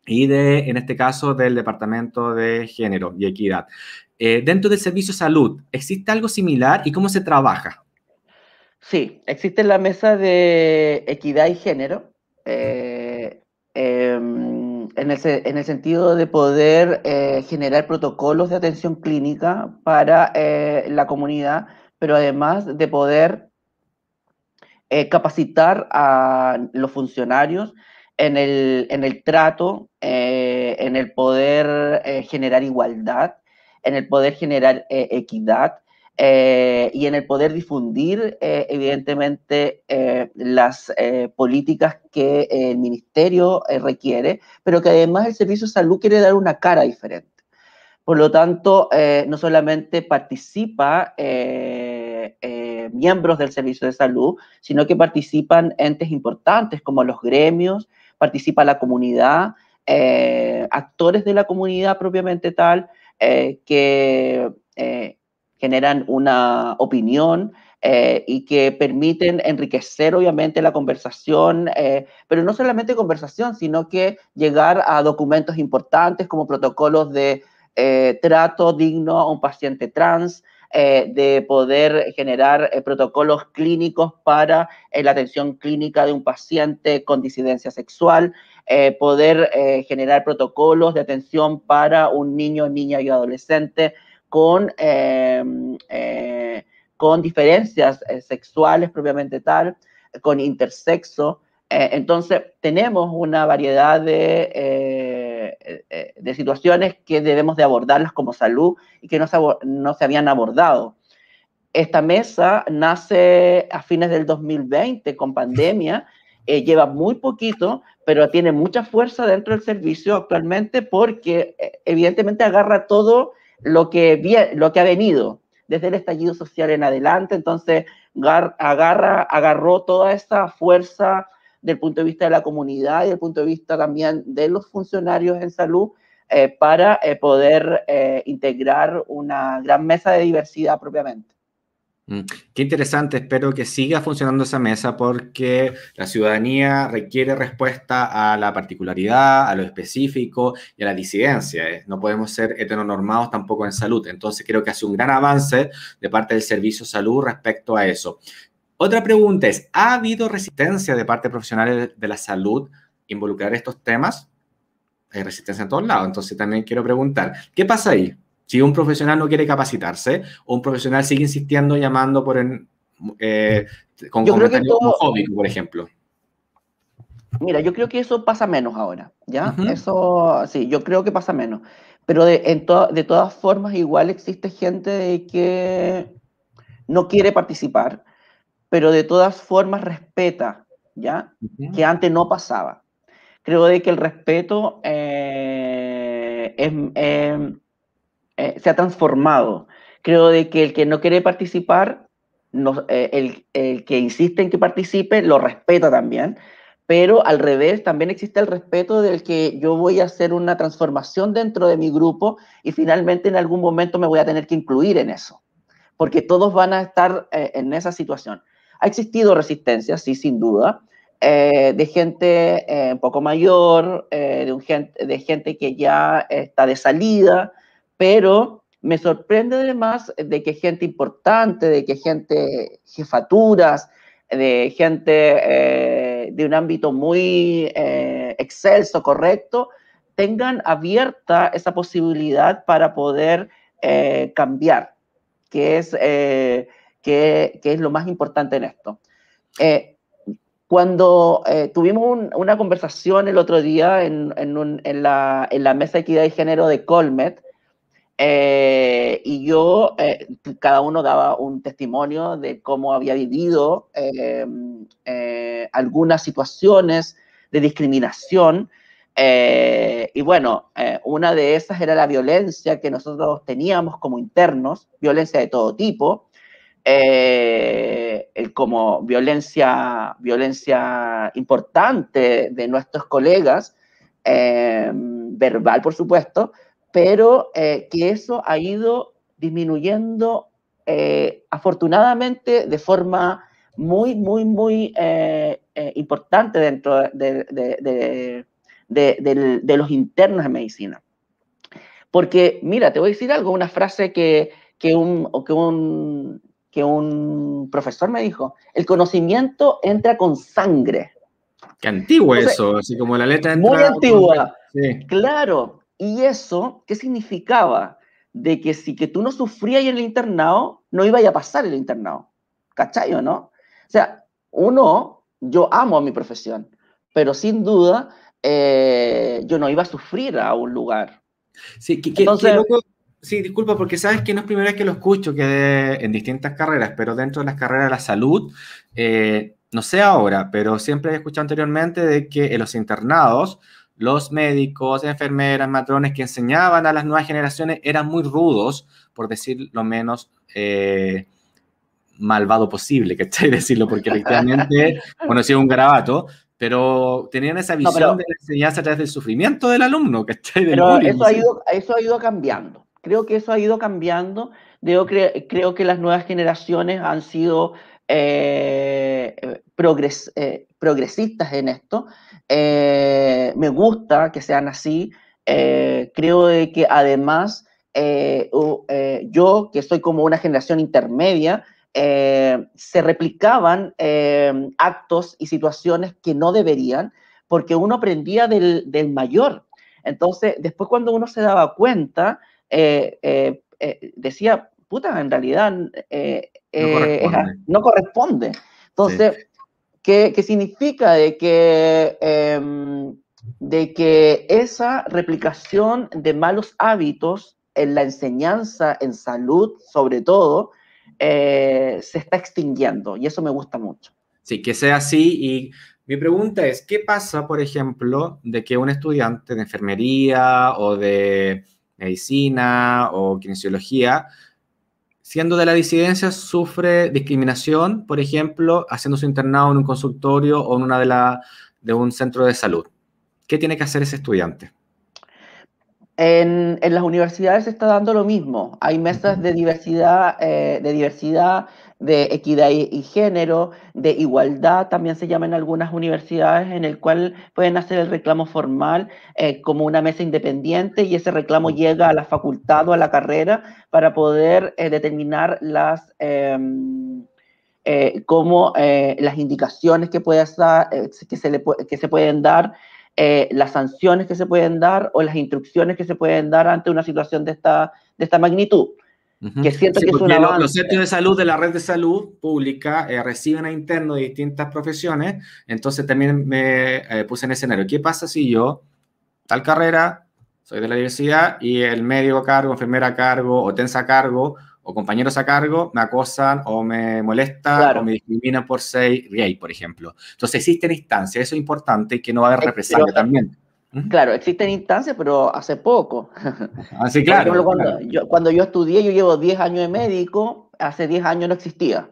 B: y de, en este caso, del Departamento de Género y Equidad. Eh, dentro del servicio de salud, ¿existe algo similar y cómo se trabaja?
C: Sí, existe la mesa de equidad y género, eh, em, en, el, sentido de poder eh, generar protocolos de atención clínica para la comunidad, pero además de poder capacitar a los funcionarios en el, en el trato, eh, en el poder eh, generar igualdad, en el poder generar eh, y en el poder difundir, evidentemente, las políticas que el ministerio requiere, pero que además el Servicio de Salud quiere dar una cara diferente. Por lo tanto, no solamente participa miembros del Servicio de Salud, sino que participan entes importantes como los gremios, participa la comunidad, eh, actores de la comunidad propiamente tal, eh, que eh, generan una opinión y que permiten enriquecer obviamente la conversación, pero no solamente conversación, sino que llegar a documentos importantes como protocolos de trato digno a un paciente trans, de poder generar protocolos clínicos para la atención clínica de un paciente con disidencia sexual, eh, poder eh, generar protocolos de atención para un niño, niña y adolescente con, em, eh, con diferencias sexuales propiamente tal, con intersexo. entonces, tenemos una variedad de, de situaciones que debemos de abordarlas como salud y que no se, no se habían abordado. Esta mesa nace a fines del 2020 con pandemia eh, lleva muy poquito, pero tiene mucha fuerza dentro del servicio actualmente porque eh, evidentemente agarra todo lo que, lo que ha venido desde el estallido social en adelante, entonces agarra, agarró toda esa fuerza del punto de vista de la comunidad y del punto de vista también de los funcionarios en salud eh, para poder integrar una gran mesa de diversidad propiamente.
B: Mm, qué interesante, espero que siga funcionando esa mesa porque la ciudadanía requiere respuesta a la particularidad, a lo específico y a la disidencia. ¿eh? No podemos ser heteronormados tampoco en salud. Entonces creo que hace un gran avance de parte del Servicio Salud respecto a eso. Otra pregunta es, ¿ha habido resistencia de parte de profesionales de la salud involucrar estos temas? Hay resistencia en todos lados, entonces también quiero preguntar, ¿qué pasa ahí? Si un profesional no quiere capacitarse o un profesional sigue insistiendo llamando por en, eh, con comentarios homofóbicos, por ejemplo.
C: Mira, yo creo que eso pasa menos ahora, ¿ya? Eso, sí, yo creo que pasa menos. Pero de, en de todas formas, igual existe gente que no quiere participar, pero de todas formas respeta, ¿ya? Que antes no pasaba. Creo de que el respeto eh, es, eh, se ha transformado. Creo de que el que no quiere participar, eh, el, el, que insiste en que participe, lo respeta también, pero al revés, también existe el respeto del que yo voy a hacer una transformación dentro de mi grupo y finalmente en algún momento me voy a tener que incluir en eso, porque todos van a estar eh, en esa situación. Ha existido resistencia, sí, sin duda, de gente un poco mayor, de, un de gente que ya está de salida, pero me sorprende además de que gente importante, de que gente, jefaturas, de gente eh, de un ámbito muy eh, excelso, correcto, tengan abierta esa posibilidad para poder eh, cambiar, que es, que, es lo más importante en esto. cuando tuvimos una conversación el otro día en, la, en, la, mesa de equidad y género de Colmet, eh, y yo, eh, cada uno daba un testimonio de cómo había vivido eh, algunas situaciones de discriminación. y bueno, una de esas era la violencia que nosotros teníamos como internos, violencia de todo tipo, como violencia, violencia importante de nuestros colegas, verbal por supuesto, pero que eso ha ido disminuyendo afortunadamente de forma muy, muy, muy importante dentro de, de, los internos de medicina. Porque, mira, te voy a decir algo, una frase que, que, un, que, un, que un profesor me dijo, el conocimiento entra con sangre.
B: Qué antiguo eso, así como la letra
C: entra Muy antigua, claro. ¿Y eso qué significaba? De que si que tú no sufrías en el internado, no iba a pasar el internado. ¿Cachai o no? O sea, uno, yo amo a mi profesión, pero sin duda eh, yo no iba a sufrir a un lugar.
B: Sí, que, sí, disculpa, porque sabes que no es primera vez que lo escucho, que en distintas carreras, pero dentro de las carreras de la salud, eh, no sé ahora, pero siempre he escuchado anteriormente de que en los internados, los médicos, enfermeras, matrones que enseñaban a las nuevas generaciones eran muy rudos, por decir lo menos eh, malvado posible, que ¿cachai? Decirlo, porque efectivamente, bueno, si un garabato, pero tenían esa visión de la enseñanza a través del sufrimiento del alumno, está
C: Pero eso, ha ido, eso ha ido cambiando. Creo que eso ha ido cambiando. Creo, creo que las nuevas generaciones han sido eh, progres, eh, progresistas en esto. Eh, me gusta que sean así. creo de que además yo, que soy como una generación intermedia, eh, se replicaban eh, actos y situaciones que no deberían, porque uno aprendía del, mayor. Entonces, después cuando uno se daba cuenta, eh, decía, puta, en realidad no corresponde. Entonces, ¿qué, significa? De que, em, de que esa replicación de malos hábitos en la enseñanza, en salud sobre todo, eh, se está extinguiendo y eso me gusta mucho.
B: Sí, que sea así y mi pregunta es, ¿qué pasa, por ejemplo, de que un estudiante de enfermería o de medicina o kinesiología, siendo de la disidencia, sufre discriminación, por ejemplo, haciendo su internado en un consultorio o en una de, la, de un centro de salud? ¿Qué tiene que hacer ese estudiante?
C: En, las universidades se está dando lo mismo. Hay mesas de diversidad, eh, de diversidad, de equidad y, género, de igualdad, también se llama en algunas universidades, en el cual pueden hacer el reclamo formal eh, como una mesa independiente y ese reclamo llega a la facultad o a la carrera para poder eh, determinar las em, como las indicaciones que, puede que, se le, que se pueden dar eh, las sanciones que se pueden dar o las instrucciones que se pueden dar ante una situación de esta, de esta magnitud.
B: Que siento que es una los, centros de salud de la red de salud pública eh, reciben a internos de distintas profesiones, entonces también me eh, puse en escenario. ¿Qué pasa si yo, tal carrera, soy de la diversidad y el médico a cargo, enfermera a cargo o tensa a cargo o compañeros a cargo me acosan o me molestan o me discriminan por ser gay, por ejemplo. Entonces existen instancias, eso es importante y que no va a haber represalia también.
C: Claro, existen instancias, pero hace poco.
B: Así, ah, claro,
C: cuando, Yo, cuando yo estudié, yo llevo 10 años de médico, hace 10 años no existía,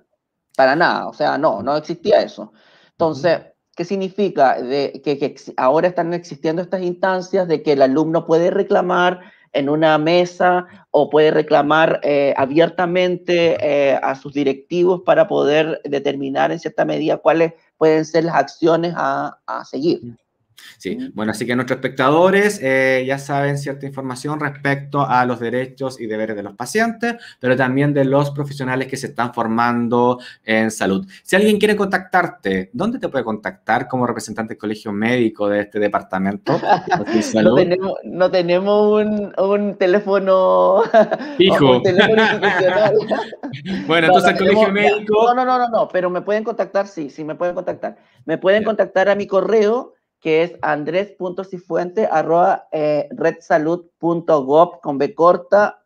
C: para nada, o sea, no, no existía eso. Entonces, ¿qué significa? De, que, que ahora están existiendo estas instancias de que el alumno puede reclamar en una mesa o puede reclamar eh, abiertamente eh, a sus directivos para poder determinar en cierta medida cuáles pueden ser las acciones a, a seguir.
B: Sí, bueno, así que nuestros espectadores eh, ya saben cierta información respecto a los derechos y deberes de los pacientes, pero también de los profesionales que se están formando en salud. Si alguien quiere contactarte, ¿dónde te puede contactar como representante del colegio médico de este departamento?
C: no tenemos, no tenemos un, un teléfono
B: fijo. bueno, entonces el colegio médico.
C: No, no, no, no, no, pero me pueden contactar, sí, sí, me pueden contactar. Me pueden contactar a mi correo que es andres.cifuente arroba eh, redsalud.gov con b corta,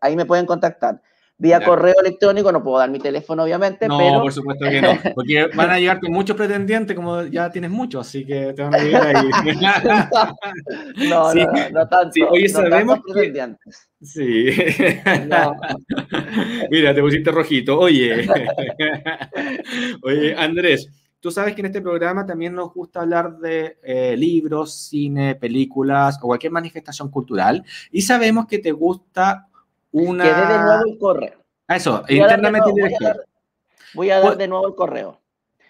C: Ahí me pueden contactar. vía correo electrónico, no puedo dar mi teléfono obviamente,
B: no,
C: pero...
B: por supuesto que no, porque van a llegarte muchos pretendientes, como ya tienes muchos, así que te van a llegar ahí.
C: no, no, no, tanto. Sí,
B: oye, sabemos que... Sí. Mira, te pusiste rojito. Oye, oye, Andrés, Tú sabes que en este programa también nos gusta hablar de eh, libros, cine, películas o cualquier manifestación cultural. Y sabemos que te gusta una...
C: Que dé de nuevo el correo.
B: Ah, eso, internamente
C: voy a, dar, de nuevo el correo.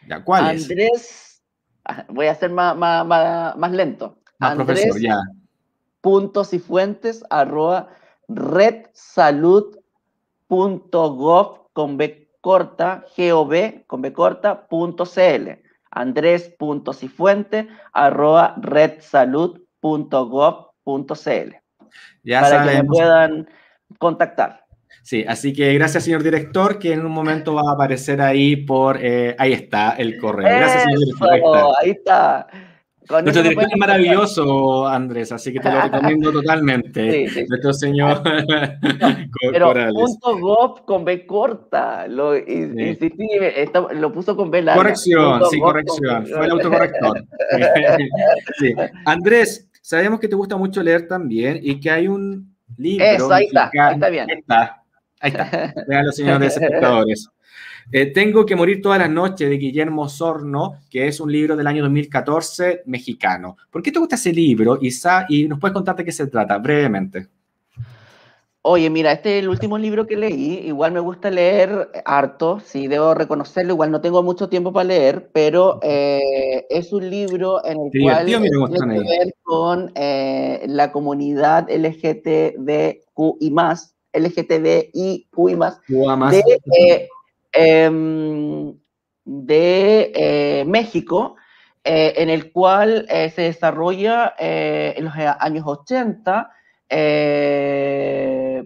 B: Ya, ¿cuál
C: es? Andrés, ah, voy a hacer más, más, más, lento.
B: Más profesor, ya.
C: Puntos y fuentes arroba redsalud.gov con B corta, gov, con B corta, punto cl. Andrés.cifuente, arroba redsalud.gov.cl. Ya para que me puedan contactar.
B: Sí, así que gracias, señor director, que en un momento va a aparecer ahí por. Eh, ahí está el correo. Gracias, señor
C: director. Ahí está.
B: Nuestro director es maravilloso, Andrés, así que te lo recomiendo totalmente. Nuestro señor.
C: pero punto .gov con B corta, lo, insistí, lo puso con B larga.
B: Corrección, sí, corrección, fue el autocorrector. sí. Andrés, sabemos que te gusta mucho leer también y que hay un libro.
C: Eso, ahí está, ahí está bien.
B: Ahí está, ahí está. Vean los señores espectadores. Eh, Tengo que morir todas las noches de Guillermo Sorno, que es un libro del año 2014 mexicano. ¿Por qué te gusta ese libro, Isa? Y nos puedes contarte qué se trata brevemente.
C: Oye, mira, este es el último libro que leí. Igual me gusta leer harto, sí, debo reconocerlo. Igual no tengo mucho tiempo para leer, pero eh, es un libro en el cual tiene que ver con eh, la comunidad LGTBQI+, LGTBIQI+, de, Em, de eh, México, eh, en el cual eh, se desarrolla en los años 80,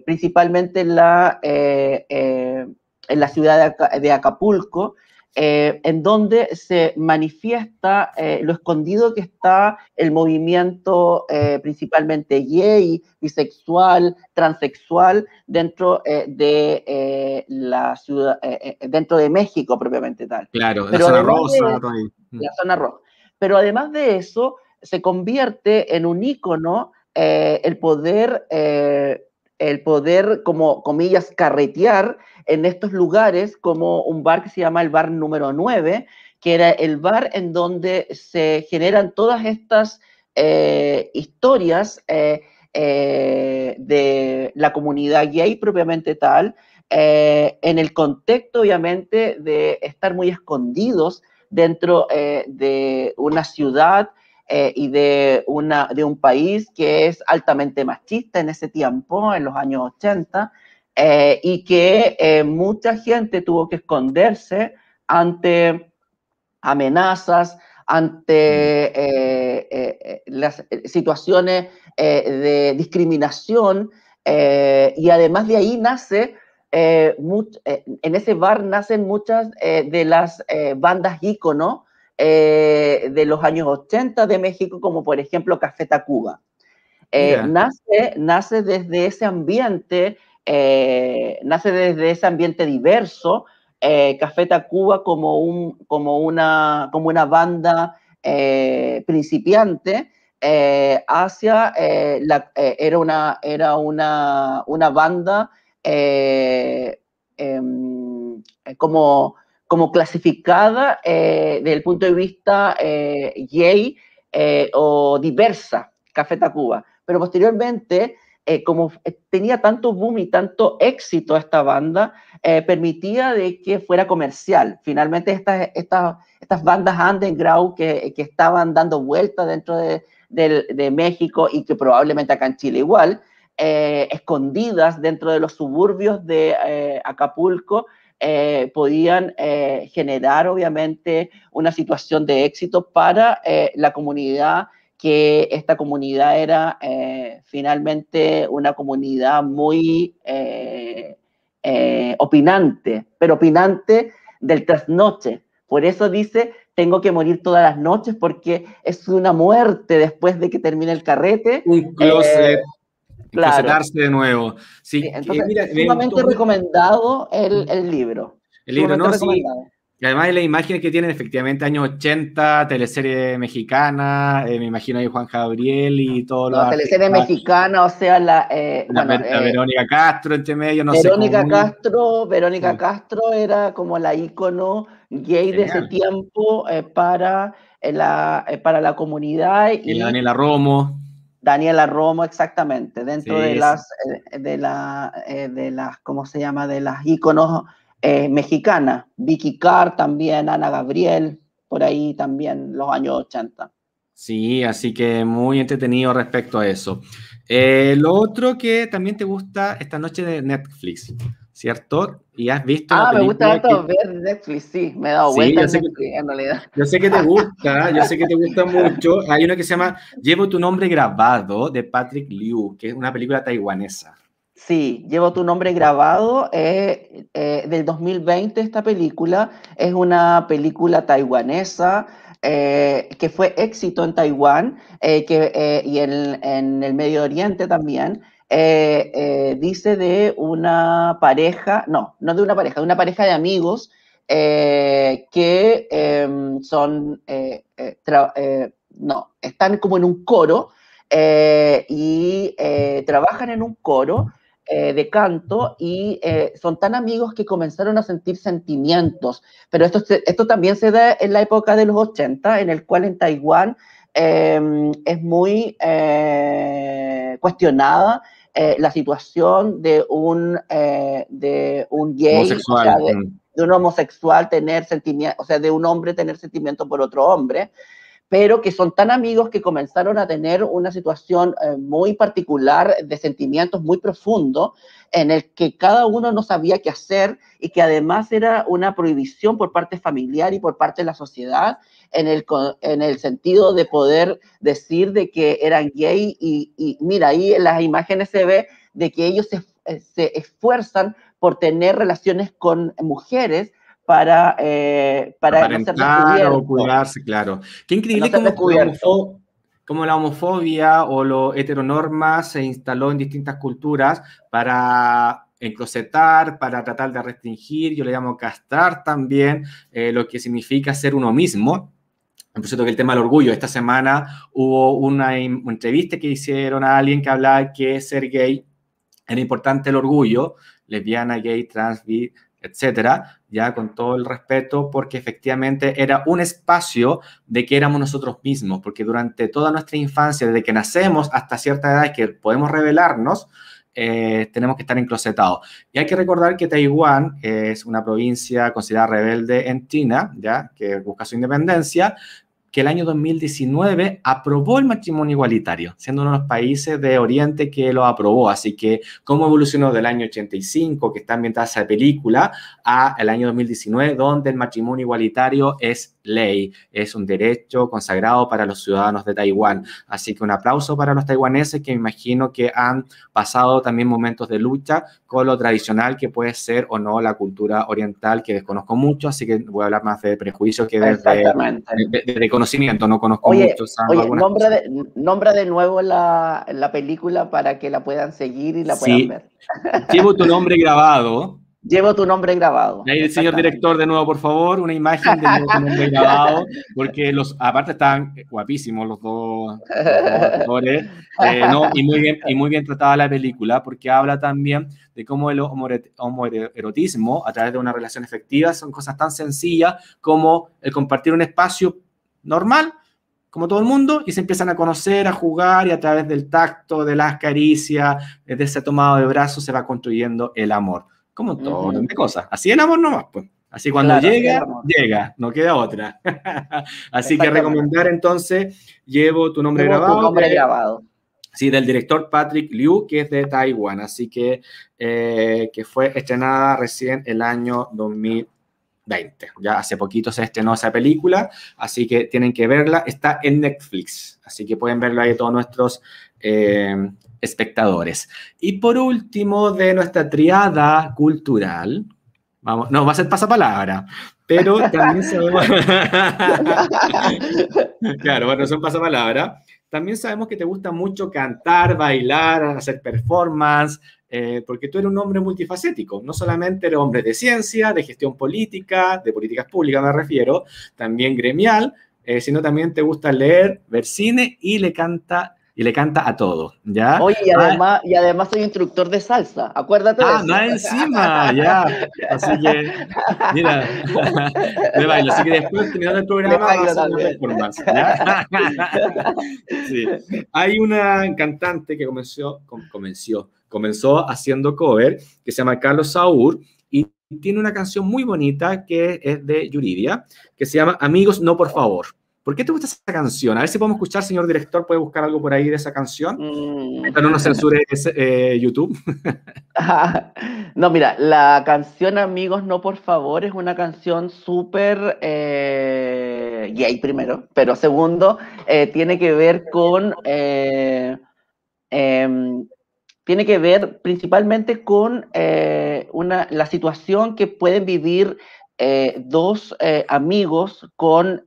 C: principalmente en la, en la ciudad de Acapulco, eh, en donde se manifiesta eh, lo escondido que está el movimiento eh, principalmente gay, bisexual, transexual dentro de la ciudad, dentro de México propiamente tal.
B: Claro, la zona rosa.
C: Mm. la zona rosa. Pero además de eso, se convierte en un ícono el poder, el poder, como comillas, carretear en estos lugares como un bar que se llama el bar número 9, que era el bar en donde se generan todas estas eh, historias eh, eh, de la comunidad gay propiamente tal, en el contexto obviamente de estar muy escondidos dentro de una ciudad y de, una, de un país que es altamente machista en ese tiempo, en los años 80, eh, y que eh, mucha gente tuvo que esconderse ante amenazas, ante eh, las situaciones de discriminación y además de ahí nace, en ese bar nacen muchas de las bandas ícono de los años 80 de México, como por ejemplo Café Tacuba. nace, nace desde ese ambiente eh, nace desde ese ambiente diverso, eh, Café Tacuba como, un, como, una, como una banda eh, principiante, hacia la, era, una, era una, una banda em, como, como clasificada desde el punto de vista gay o diversa, Café Tacuba. Pero posteriormente eh, como eh, tenía tanto boom y tanto éxito esta banda, eh, permitía de que fuera comercial. Finalmente estas, estas, estas bandas underground que, que estaban dando vueltas dentro de, de, México y que probablemente acá en Chile igual, escondidas dentro de los suburbios de Acapulco, podían generar obviamente una situación de éxito para la comunidad que esta comunidad era eh, finalmente una comunidad muy eh, eh, opinante, pero opinante del trasnoche. Por eso dice, tengo que morir todas las noches porque es una muerte después de que termine el carrete.
B: Un closet. Claro. de nuevo. Sí,
C: entonces, mira, sumamente recomendado el, el libro.
B: El libro, no, sí. Y además las imágenes que tienen efectivamente años 80, teleserie mexicana, eh, me imagino ahí Juan Gabriel y todo lo
C: La teleserie mexicana, o sea, la... Eh,
B: bueno, eh, Verónica Castro entre medio, no
C: Verónica sé. Castro, Verónica Castro era como la ícono gay de ese tiempo para, la, para la comunidad.
B: Y, y Daniela Romo.
C: Daniela Romo, exactamente, dentro de las, de, la, de las, ¿cómo se llama? De las íconos eh, mexicana, Vicky Carr también, Ana Gabriel, por ahí también, los años 80.
B: Sí, así que muy entretenido respecto a eso. Eh, lo otro que también te gusta esta noche de Netflix, ¿cierto? Y has visto.
C: Ah, me gusta ver Netflix, sí, me he dado vuelta yo sé que, en realidad.
B: Yo sé que te gusta, yo sé que te gusta mucho. Hay una que se llama Llevo tu nombre grabado de Patrick Liu, que es una película taiwanesa.
C: Sí, llevo tu nombre grabado. Eh, eh, del 2020 esta película es una película taiwanesa eh, que fue éxito en Taiwán que, y en, en, el Medio Oriente también. Dice de una pareja, no, no de una pareja, de una pareja de amigos que em, son, no, están como en un coro y trabajan en un coro eh, de canto y eh, son tan amigos que comenzaron a sentir sentimientos. Pero esto, esto también se da en la época de los 80, en el cual en Taiwán em, es muy eh, la situación de un, de un gay, mm. de, un homosexual tener sentimientos, o sea, de un hombre tener sentimientos por otro hombre pero que son tan amigos que comenzaron a tener una situación eh, muy particular de sentimientos muy profundos en el que cada uno no sabía qué hacer y que además era una prohibición por parte familiar y por parte de la sociedad en el, en el sentido de poder decir de que eran gay y, mira, ahí en las imágenes se ve de que ellos se, se esfuerzan por tener relaciones con mujeres para, eh, para
B: no o cuidarse, claro. Qué increíble cómo, la homofobia o lo heteronorma se instaló en distintas culturas para enclosetar, para tratar de restringir, yo le llamo castrar también, eh, lo que significa ser uno mismo. Por cierto, que el tema del orgullo, esta semana hubo una, entrevista que hicieron a alguien que hablaba que ser gay era importante el orgullo, lesbiana, gay, trans, bi, etcétera, ya con todo el respeto, porque efectivamente era un espacio de que éramos nosotros mismos, porque durante toda nuestra infancia, desde que nacemos hasta cierta edad que podemos revelarnos, eh, tenemos que estar enclosetados. Y hay que recordar que Taiwán es una provincia considerada rebelde en China, ya que busca su independencia, que el año 2019 aprobó el matrimonio igualitario, siendo uno de los países de Oriente que lo aprobó. Así que, ¿cómo evolucionó del año 85, que está ambientada esa película, a el año 2019, donde el matrimonio igualitario es ley, es un derecho consagrado para los ciudadanos de Taiwán? Así que un aplauso para los taiwaneses que me imagino que han pasado también momentos de lucha con lo tradicional que puede ser o no la cultura oriental, que desconozco mucho, así que voy a hablar más de prejuicios que de, de, de, conocimiento, no conozco mucho.
C: Oye, nombra de, nombra de nuevo la, la, película para que la puedan seguir y la puedan ver.
B: Llevo tu nombre grabado.
C: Llevo tu nombre grabado.
B: Ahí señor director, de nuevo, por favor, una imagen de tu nombre grabado, porque los, aparte están guapísimos los dos, actores, eh, no, y, muy bien, y muy bien tratada la película, porque habla también de cómo el homoerotismo, a través de una relación efectiva, son cosas tan sencillas como el compartir un espacio normal, como todo el mundo, y se empiezan a conocer, a jugar, y a través del tacto, de las caricias, de ese tomado de brazos, se va construyendo el amor. Como todo de cosas. Así el amor nomás, pues. Así cuando llega, llega, no queda otra. Así que recomendar entonces, llevo tu nombre grabado. Tu
C: nombre grabado.
B: Sí, del director Patrick Liu, que es de Taiwán, así que, eh, que fue estrenada recién el año 2000. 20. Ya hace poquito se estrenó esa película, así que tienen que verla. Está en Netflix, así que pueden verla ahí todos nuestros eh, espectadores. Y por último, de nuestra triada cultural, vamos, no, va a ser pasapalabra, pero también se claro, bueno, son pasapalabra. también sabemos que te gusta mucho cantar, bailar, hacer performance, eh, porque tú eres un hombre multifacético. No solamente eres hombre de ciencia, de gestión política, de políticas públicas me refiero, también gremial, eh, sino también te gusta leer, ver cine y le canta y le canta a todo, ¿ya?
C: Oye, y ah, además, y además soy instructor de salsa, acuérdate
B: ah,
C: de
B: más encima, ya. Así que, mira, me bailo. Así que después, terminando el programa, vas a hacer performance, ¿ya? sí. Hay una cantante que comenzó, comenzó, comenzó haciendo cover, que se llama Carlos Saúl, y tiene una canción muy bonita que es de Yuridia, que se llama Amigos, no por favor. ¿Por qué te gusta esa canción? A ver si podemos escuchar, señor director, puede buscar algo por ahí de esa canción. Mm. No nos censure eh, YouTube.
C: no, mira, la canción Amigos No Por Favor es una canción súper eh, gay primero, pero segundo, eh, tiene que ver con... Em, tiene que ver principalmente con una, la situación que pueden vivir dos amigos con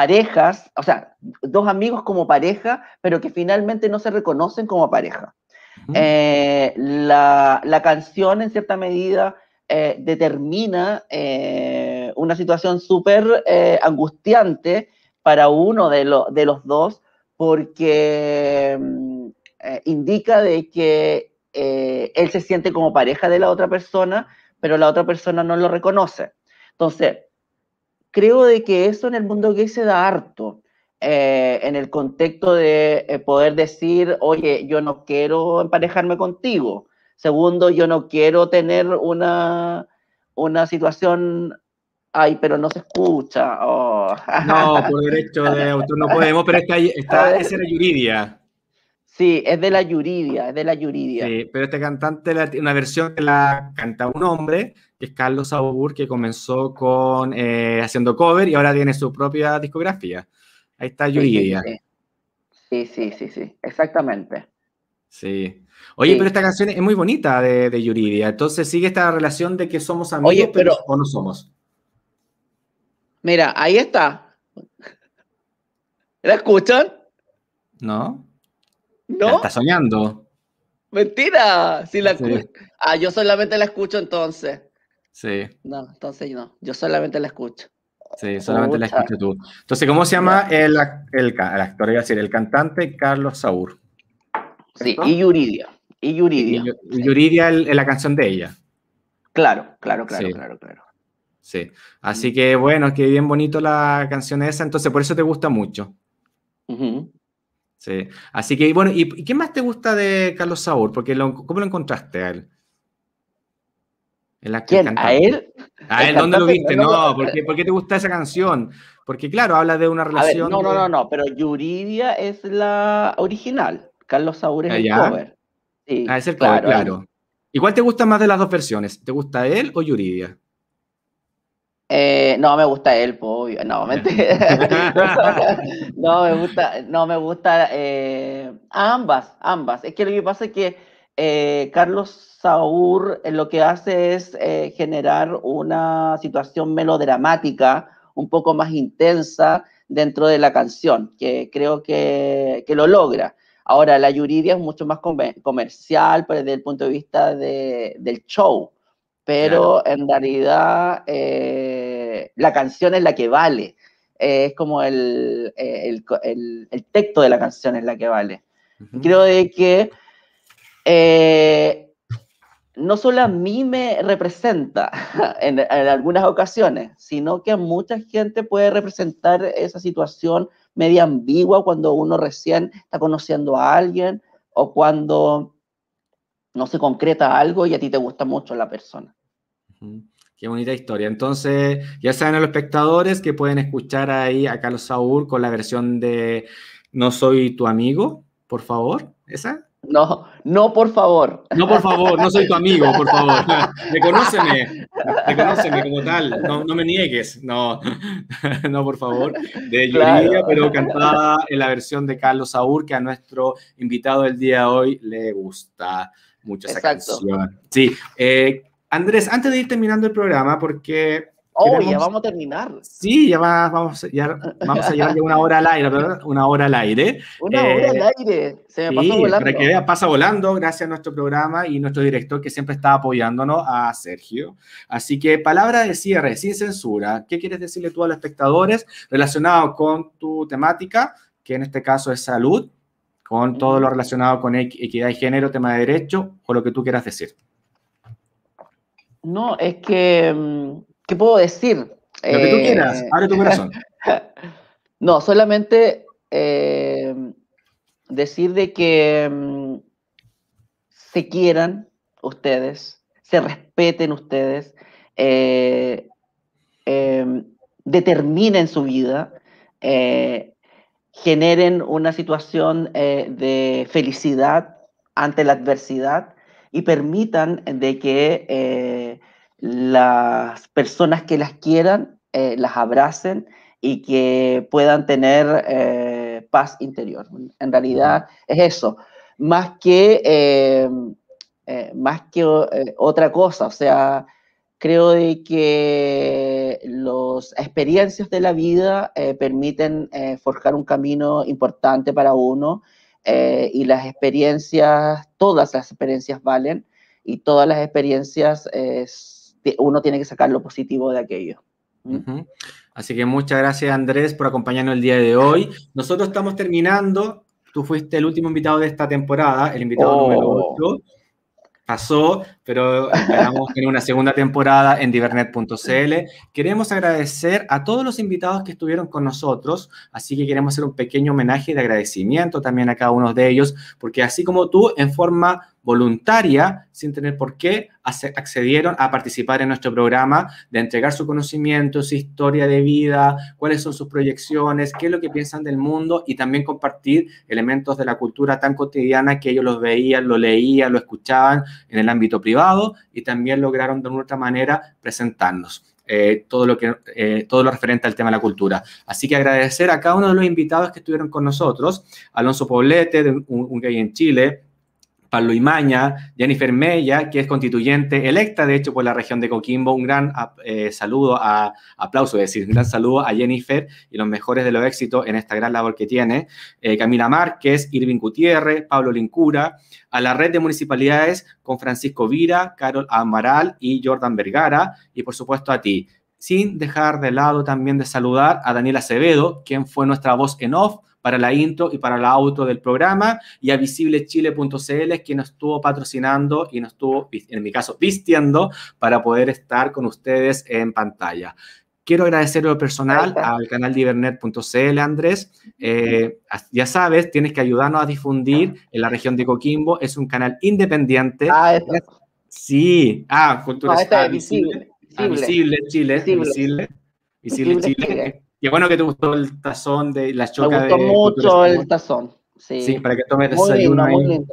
C: parejas, o sea, dos amigos como pareja, pero que finalmente no se reconocen como pareja. Eh, la, canción, en cierta medida, eh, determina eh, una situación súper angustiante para uno de, de, los dos, porque mm, indica de que él se siente como pareja de la otra persona, pero la otra persona no lo reconoce. Entonces, creo de que eso en el mundo gay se da harto. Eh, en el contexto de eh, poder decir, oye, yo no quiero emparejarme contigo. Segundo, yo no quiero tener una, una situación, ay, pero no se escucha. Oh.
B: No, por derecho de autor no podemos, pero es que ahí está, esa era Yuridia.
C: Sí, es de la Yuridia, es de la Yuridia. Sí,
B: pero este cantante, una versión que la canta un hombre, que es Carlos Saubur, que comenzó con eh, haciendo cover y ahora tiene su propia discografía. Ahí está Yuridia.
C: Sí, sí, sí, sí, exactamente.
B: Sí. Oye, pero esta canción es muy bonita de, de, Yuridia. Entonces sigue esta relación de que somos amigos Oye, pero, o no somos.
C: Mira, ahí está. ¿La escuchan?
B: No. ¿No? Está soñando.
C: Mentira. Si la Ah, yo solamente la escucho entonces.
B: Sí.
C: No, entonces no. Yo solamente la escucho.
B: Sí, solamente la escucho tú. Entonces, ¿cómo se llama el, el, el actor? Iba a decir, el cantante Carlos Saúl.
C: Sí, y Yuridia. Y Yuridia.
B: Y, Yuridia es la canción de ella.
C: Claro, claro, claro, claro, claro.
B: Sí. Así que bueno, que bien bonito la canción esa, entonces por eso te gusta mucho. Sí. Así que, bueno, ¿y, qué más te gusta de Carlos Saúl? Porque ¿cómo lo encontraste a él?
C: ¿Quién? ¿A él?
B: ¿A él? ¿Dónde lo viste? No, ¿por qué, te gusta esa canción? Porque, claro, habla de una relación.
C: no, no, no, no, pero Yuridia es la original. Carlos Saúl es el cover.
B: Sí, ah, es el cover, claro. ¿Y cuál te gusta más de las dos versiones? ¿Te gusta él o Yuridia?
C: Eh, no, me gusta él, obvio. No, no, me gusta, no, me gusta eh, ambas, ambas. Es que lo que pasa es que eh, Carlos Saúl lo que hace es generar una situación melodramática un poco más intensa dentro de la canción, que creo que, lo logra. Ahora, la Yuridia es mucho más comercial pues, desde el punto de vista del show pero en realidad eh, la canción es la que vale. Eh, es como el, el, el, texto de la canción es la que vale. Creo de que eh, no solo a mí me representa en, en, algunas ocasiones, sino que a mucha gente puede representar esa situación media ambigua cuando uno recién está conociendo a alguien o cuando no se concreta algo y a ti te gusta mucho la persona.
B: Qué bonita historia. Entonces, ya saben a los espectadores que pueden escuchar ahí a Carlos Saúl con la versión de No soy tu amigo, por favor. ¿Esa?
C: No, no, por favor.
B: No, por favor, no soy tu amigo, por favor. Reconóceme, reconóceme como tal. No, no me niegues. No, no, por favor. De Yuridia, pero cantada en la versión de Carlos Saúl, que a nuestro invitado del día de hoy le gusta mucho esa canción. Sí, eh, Andrés, antes de ir terminando el programa, porque
C: Oh, ya vamos a terminar.
B: Sí, ya, vamos, ya vamos a llevar una hora al aire, ¿verdad? Una hora al aire.
C: Una hora al eh, aire. Se me pasó volando.
B: Para que vea, pasa volando gracias a nuestro programa y nuestro director que siempre está apoyándonos a Sergio. Así que palabra de cierre, sin censura. ¿Qué quieres decirle tú a los espectadores relacionado con tu temática, que en este caso es salud, con todo lo relacionado con equidad de género, tema de derecho o lo que tú quieras decir?
C: No, es que, mm, ¿qué puedo decir? Lo
B: que tú quieras, eh, abre tu corazón.
C: no, solamente eh, decir de que mm, se quieran ustedes, se respeten ustedes, eh, determinen su vida, generen una situación de felicidad ante la adversidad y permitan de que eh, las personas que las quieran eh, las abracen y que puedan tener eh, paz interior. En realidad es eso, más que, más que otra cosa, o sea, creo de que las experiencias de la vida permiten forjar un camino importante para uno eh, y las experiencias, todas las experiencias valen y todas las experiencias uno tiene que sacar lo positivo de aquello.
B: ¿Mm? Así que muchas gracias Andrés por acompañarnos el día de hoy. Nosotros estamos terminando, tú fuiste el último invitado de esta temporada, el invitado número 8 pasó, pero esperamos tener una segunda temporada en divernet.cl. Queremos agradecer a todos los invitados que estuvieron con nosotros, así que queremos hacer un pequeño homenaje de agradecimiento también a cada uno de ellos, porque así como tú, en forma voluntaria, sin tener por qué, accedieron a participar en nuestro programa, de entregar su conocimiento, su historia de vida, cuáles son sus proyecciones, qué es lo que piensan del mundo y también compartir elementos de la cultura tan cotidiana que ellos los veían, lo leían, lo escuchaban en el ámbito privado y también lograron de una otra manera presentarnos. Eh, todo, lo que, eh, todo lo referente al tema de la cultura. Así que agradecer a cada uno de los invitados que estuvieron con nosotros, Alonso Poblete, de un, un gay en Chile, Pablo Imaña, Jennifer Mella, que es constituyente electa, de hecho, por la región de Coquimbo. Un gran eh, saludo, a, aplauso, decir, un gran saludo a Jennifer y los mejores de los éxitos en esta gran labor que tiene. Eh, Camila Márquez, Irving Gutiérrez, Pablo Lincura, a la red de municipalidades con Francisco Vira, Carol Amaral y Jordan Vergara, y por supuesto a ti. Sin dejar de lado también de saludar a Daniela Acevedo, quien fue nuestra voz en off para la intro y para la auto del programa, y a visiblechile.cl, quien nos estuvo patrocinando y nos estuvo, en mi caso, vistiendo para poder estar con ustedes en pantalla. Quiero agradecer lo personal al canal divernet.cl, Andrés. Eh, ya sabes, tienes que ayudarnos a difundir en la región de Coquimbo. Es un canal independiente.
C: Ah,
B: Sí. Ah, cultura.
C: Ah, visible.
B: visible. Chile. Visible. Visible, Chile. Qué bueno que te gustó el tazón de la choca.
C: Me gustó mucho el tazón. Sí.
B: para que tomes desayuno ahí,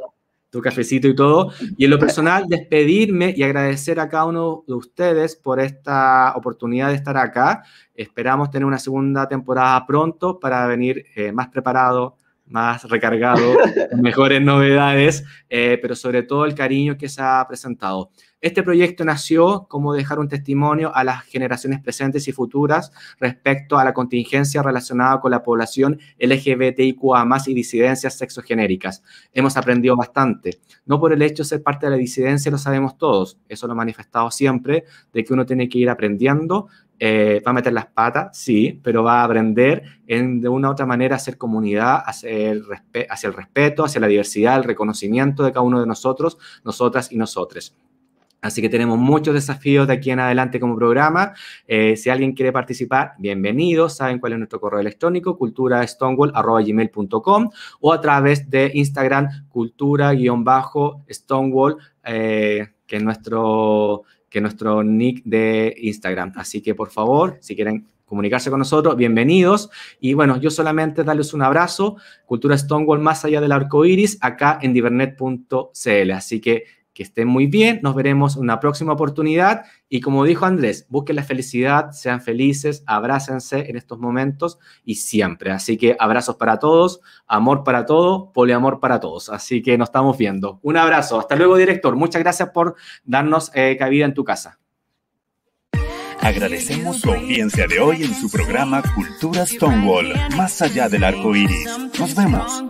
B: tu cafecito y todo. Y en lo personal, despedirme y agradecer a cada uno de ustedes por esta oportunidad de estar acá. Esperamos tener una segunda temporada pronto para venir eh, más preparado, más recargado, con mejores novedades, eh, pero sobre todo el cariño que se ha presentado. Este proyecto nació como dejar un testimonio a las generaciones presentes y futuras respecto a la contingencia relacionada con la población LGBTIQA y disidencias sexogenéricas. Hemos aprendido bastante. No por el hecho de ser parte de la disidencia lo sabemos todos. Eso lo he manifestado siempre, de que uno tiene que ir aprendiendo. Eh, va a meter las patas, sí, pero va a aprender en, de una u otra manera a hacer comunidad, hacia el, hacia el respeto, hacia la diversidad, el reconocimiento de cada uno de nosotros, nosotras y nosotres. Así que tenemos muchos desafíos de aquí en adelante como programa. Eh, si alguien quiere participar, bienvenido. Saben cuál es nuestro correo electrónico, culturastonewall.gmail.com o a través de Instagram, cultura-stonewall, eh, que, es nuestro, que es nuestro nick de Instagram. Así que, por favor, si quieren comunicarse con nosotros, bienvenidos. Y bueno, yo solamente darles un abrazo. Cultura Stonewall más allá del arco iris, acá en divernet.cl. Así que que estén muy bien, nos veremos en una próxima oportunidad y como dijo Andrés, busquen la felicidad, sean felices, abrácense en estos momentos y siempre. Así que abrazos para todos, amor para todos, poliamor para todos. Así que nos estamos viendo. Un abrazo, hasta luego director, muchas gracias por darnos eh, cabida en tu casa.
A: Agradecemos su audiencia de hoy en su programa Cultura Stonewall, más allá del arco iris. Nos vemos.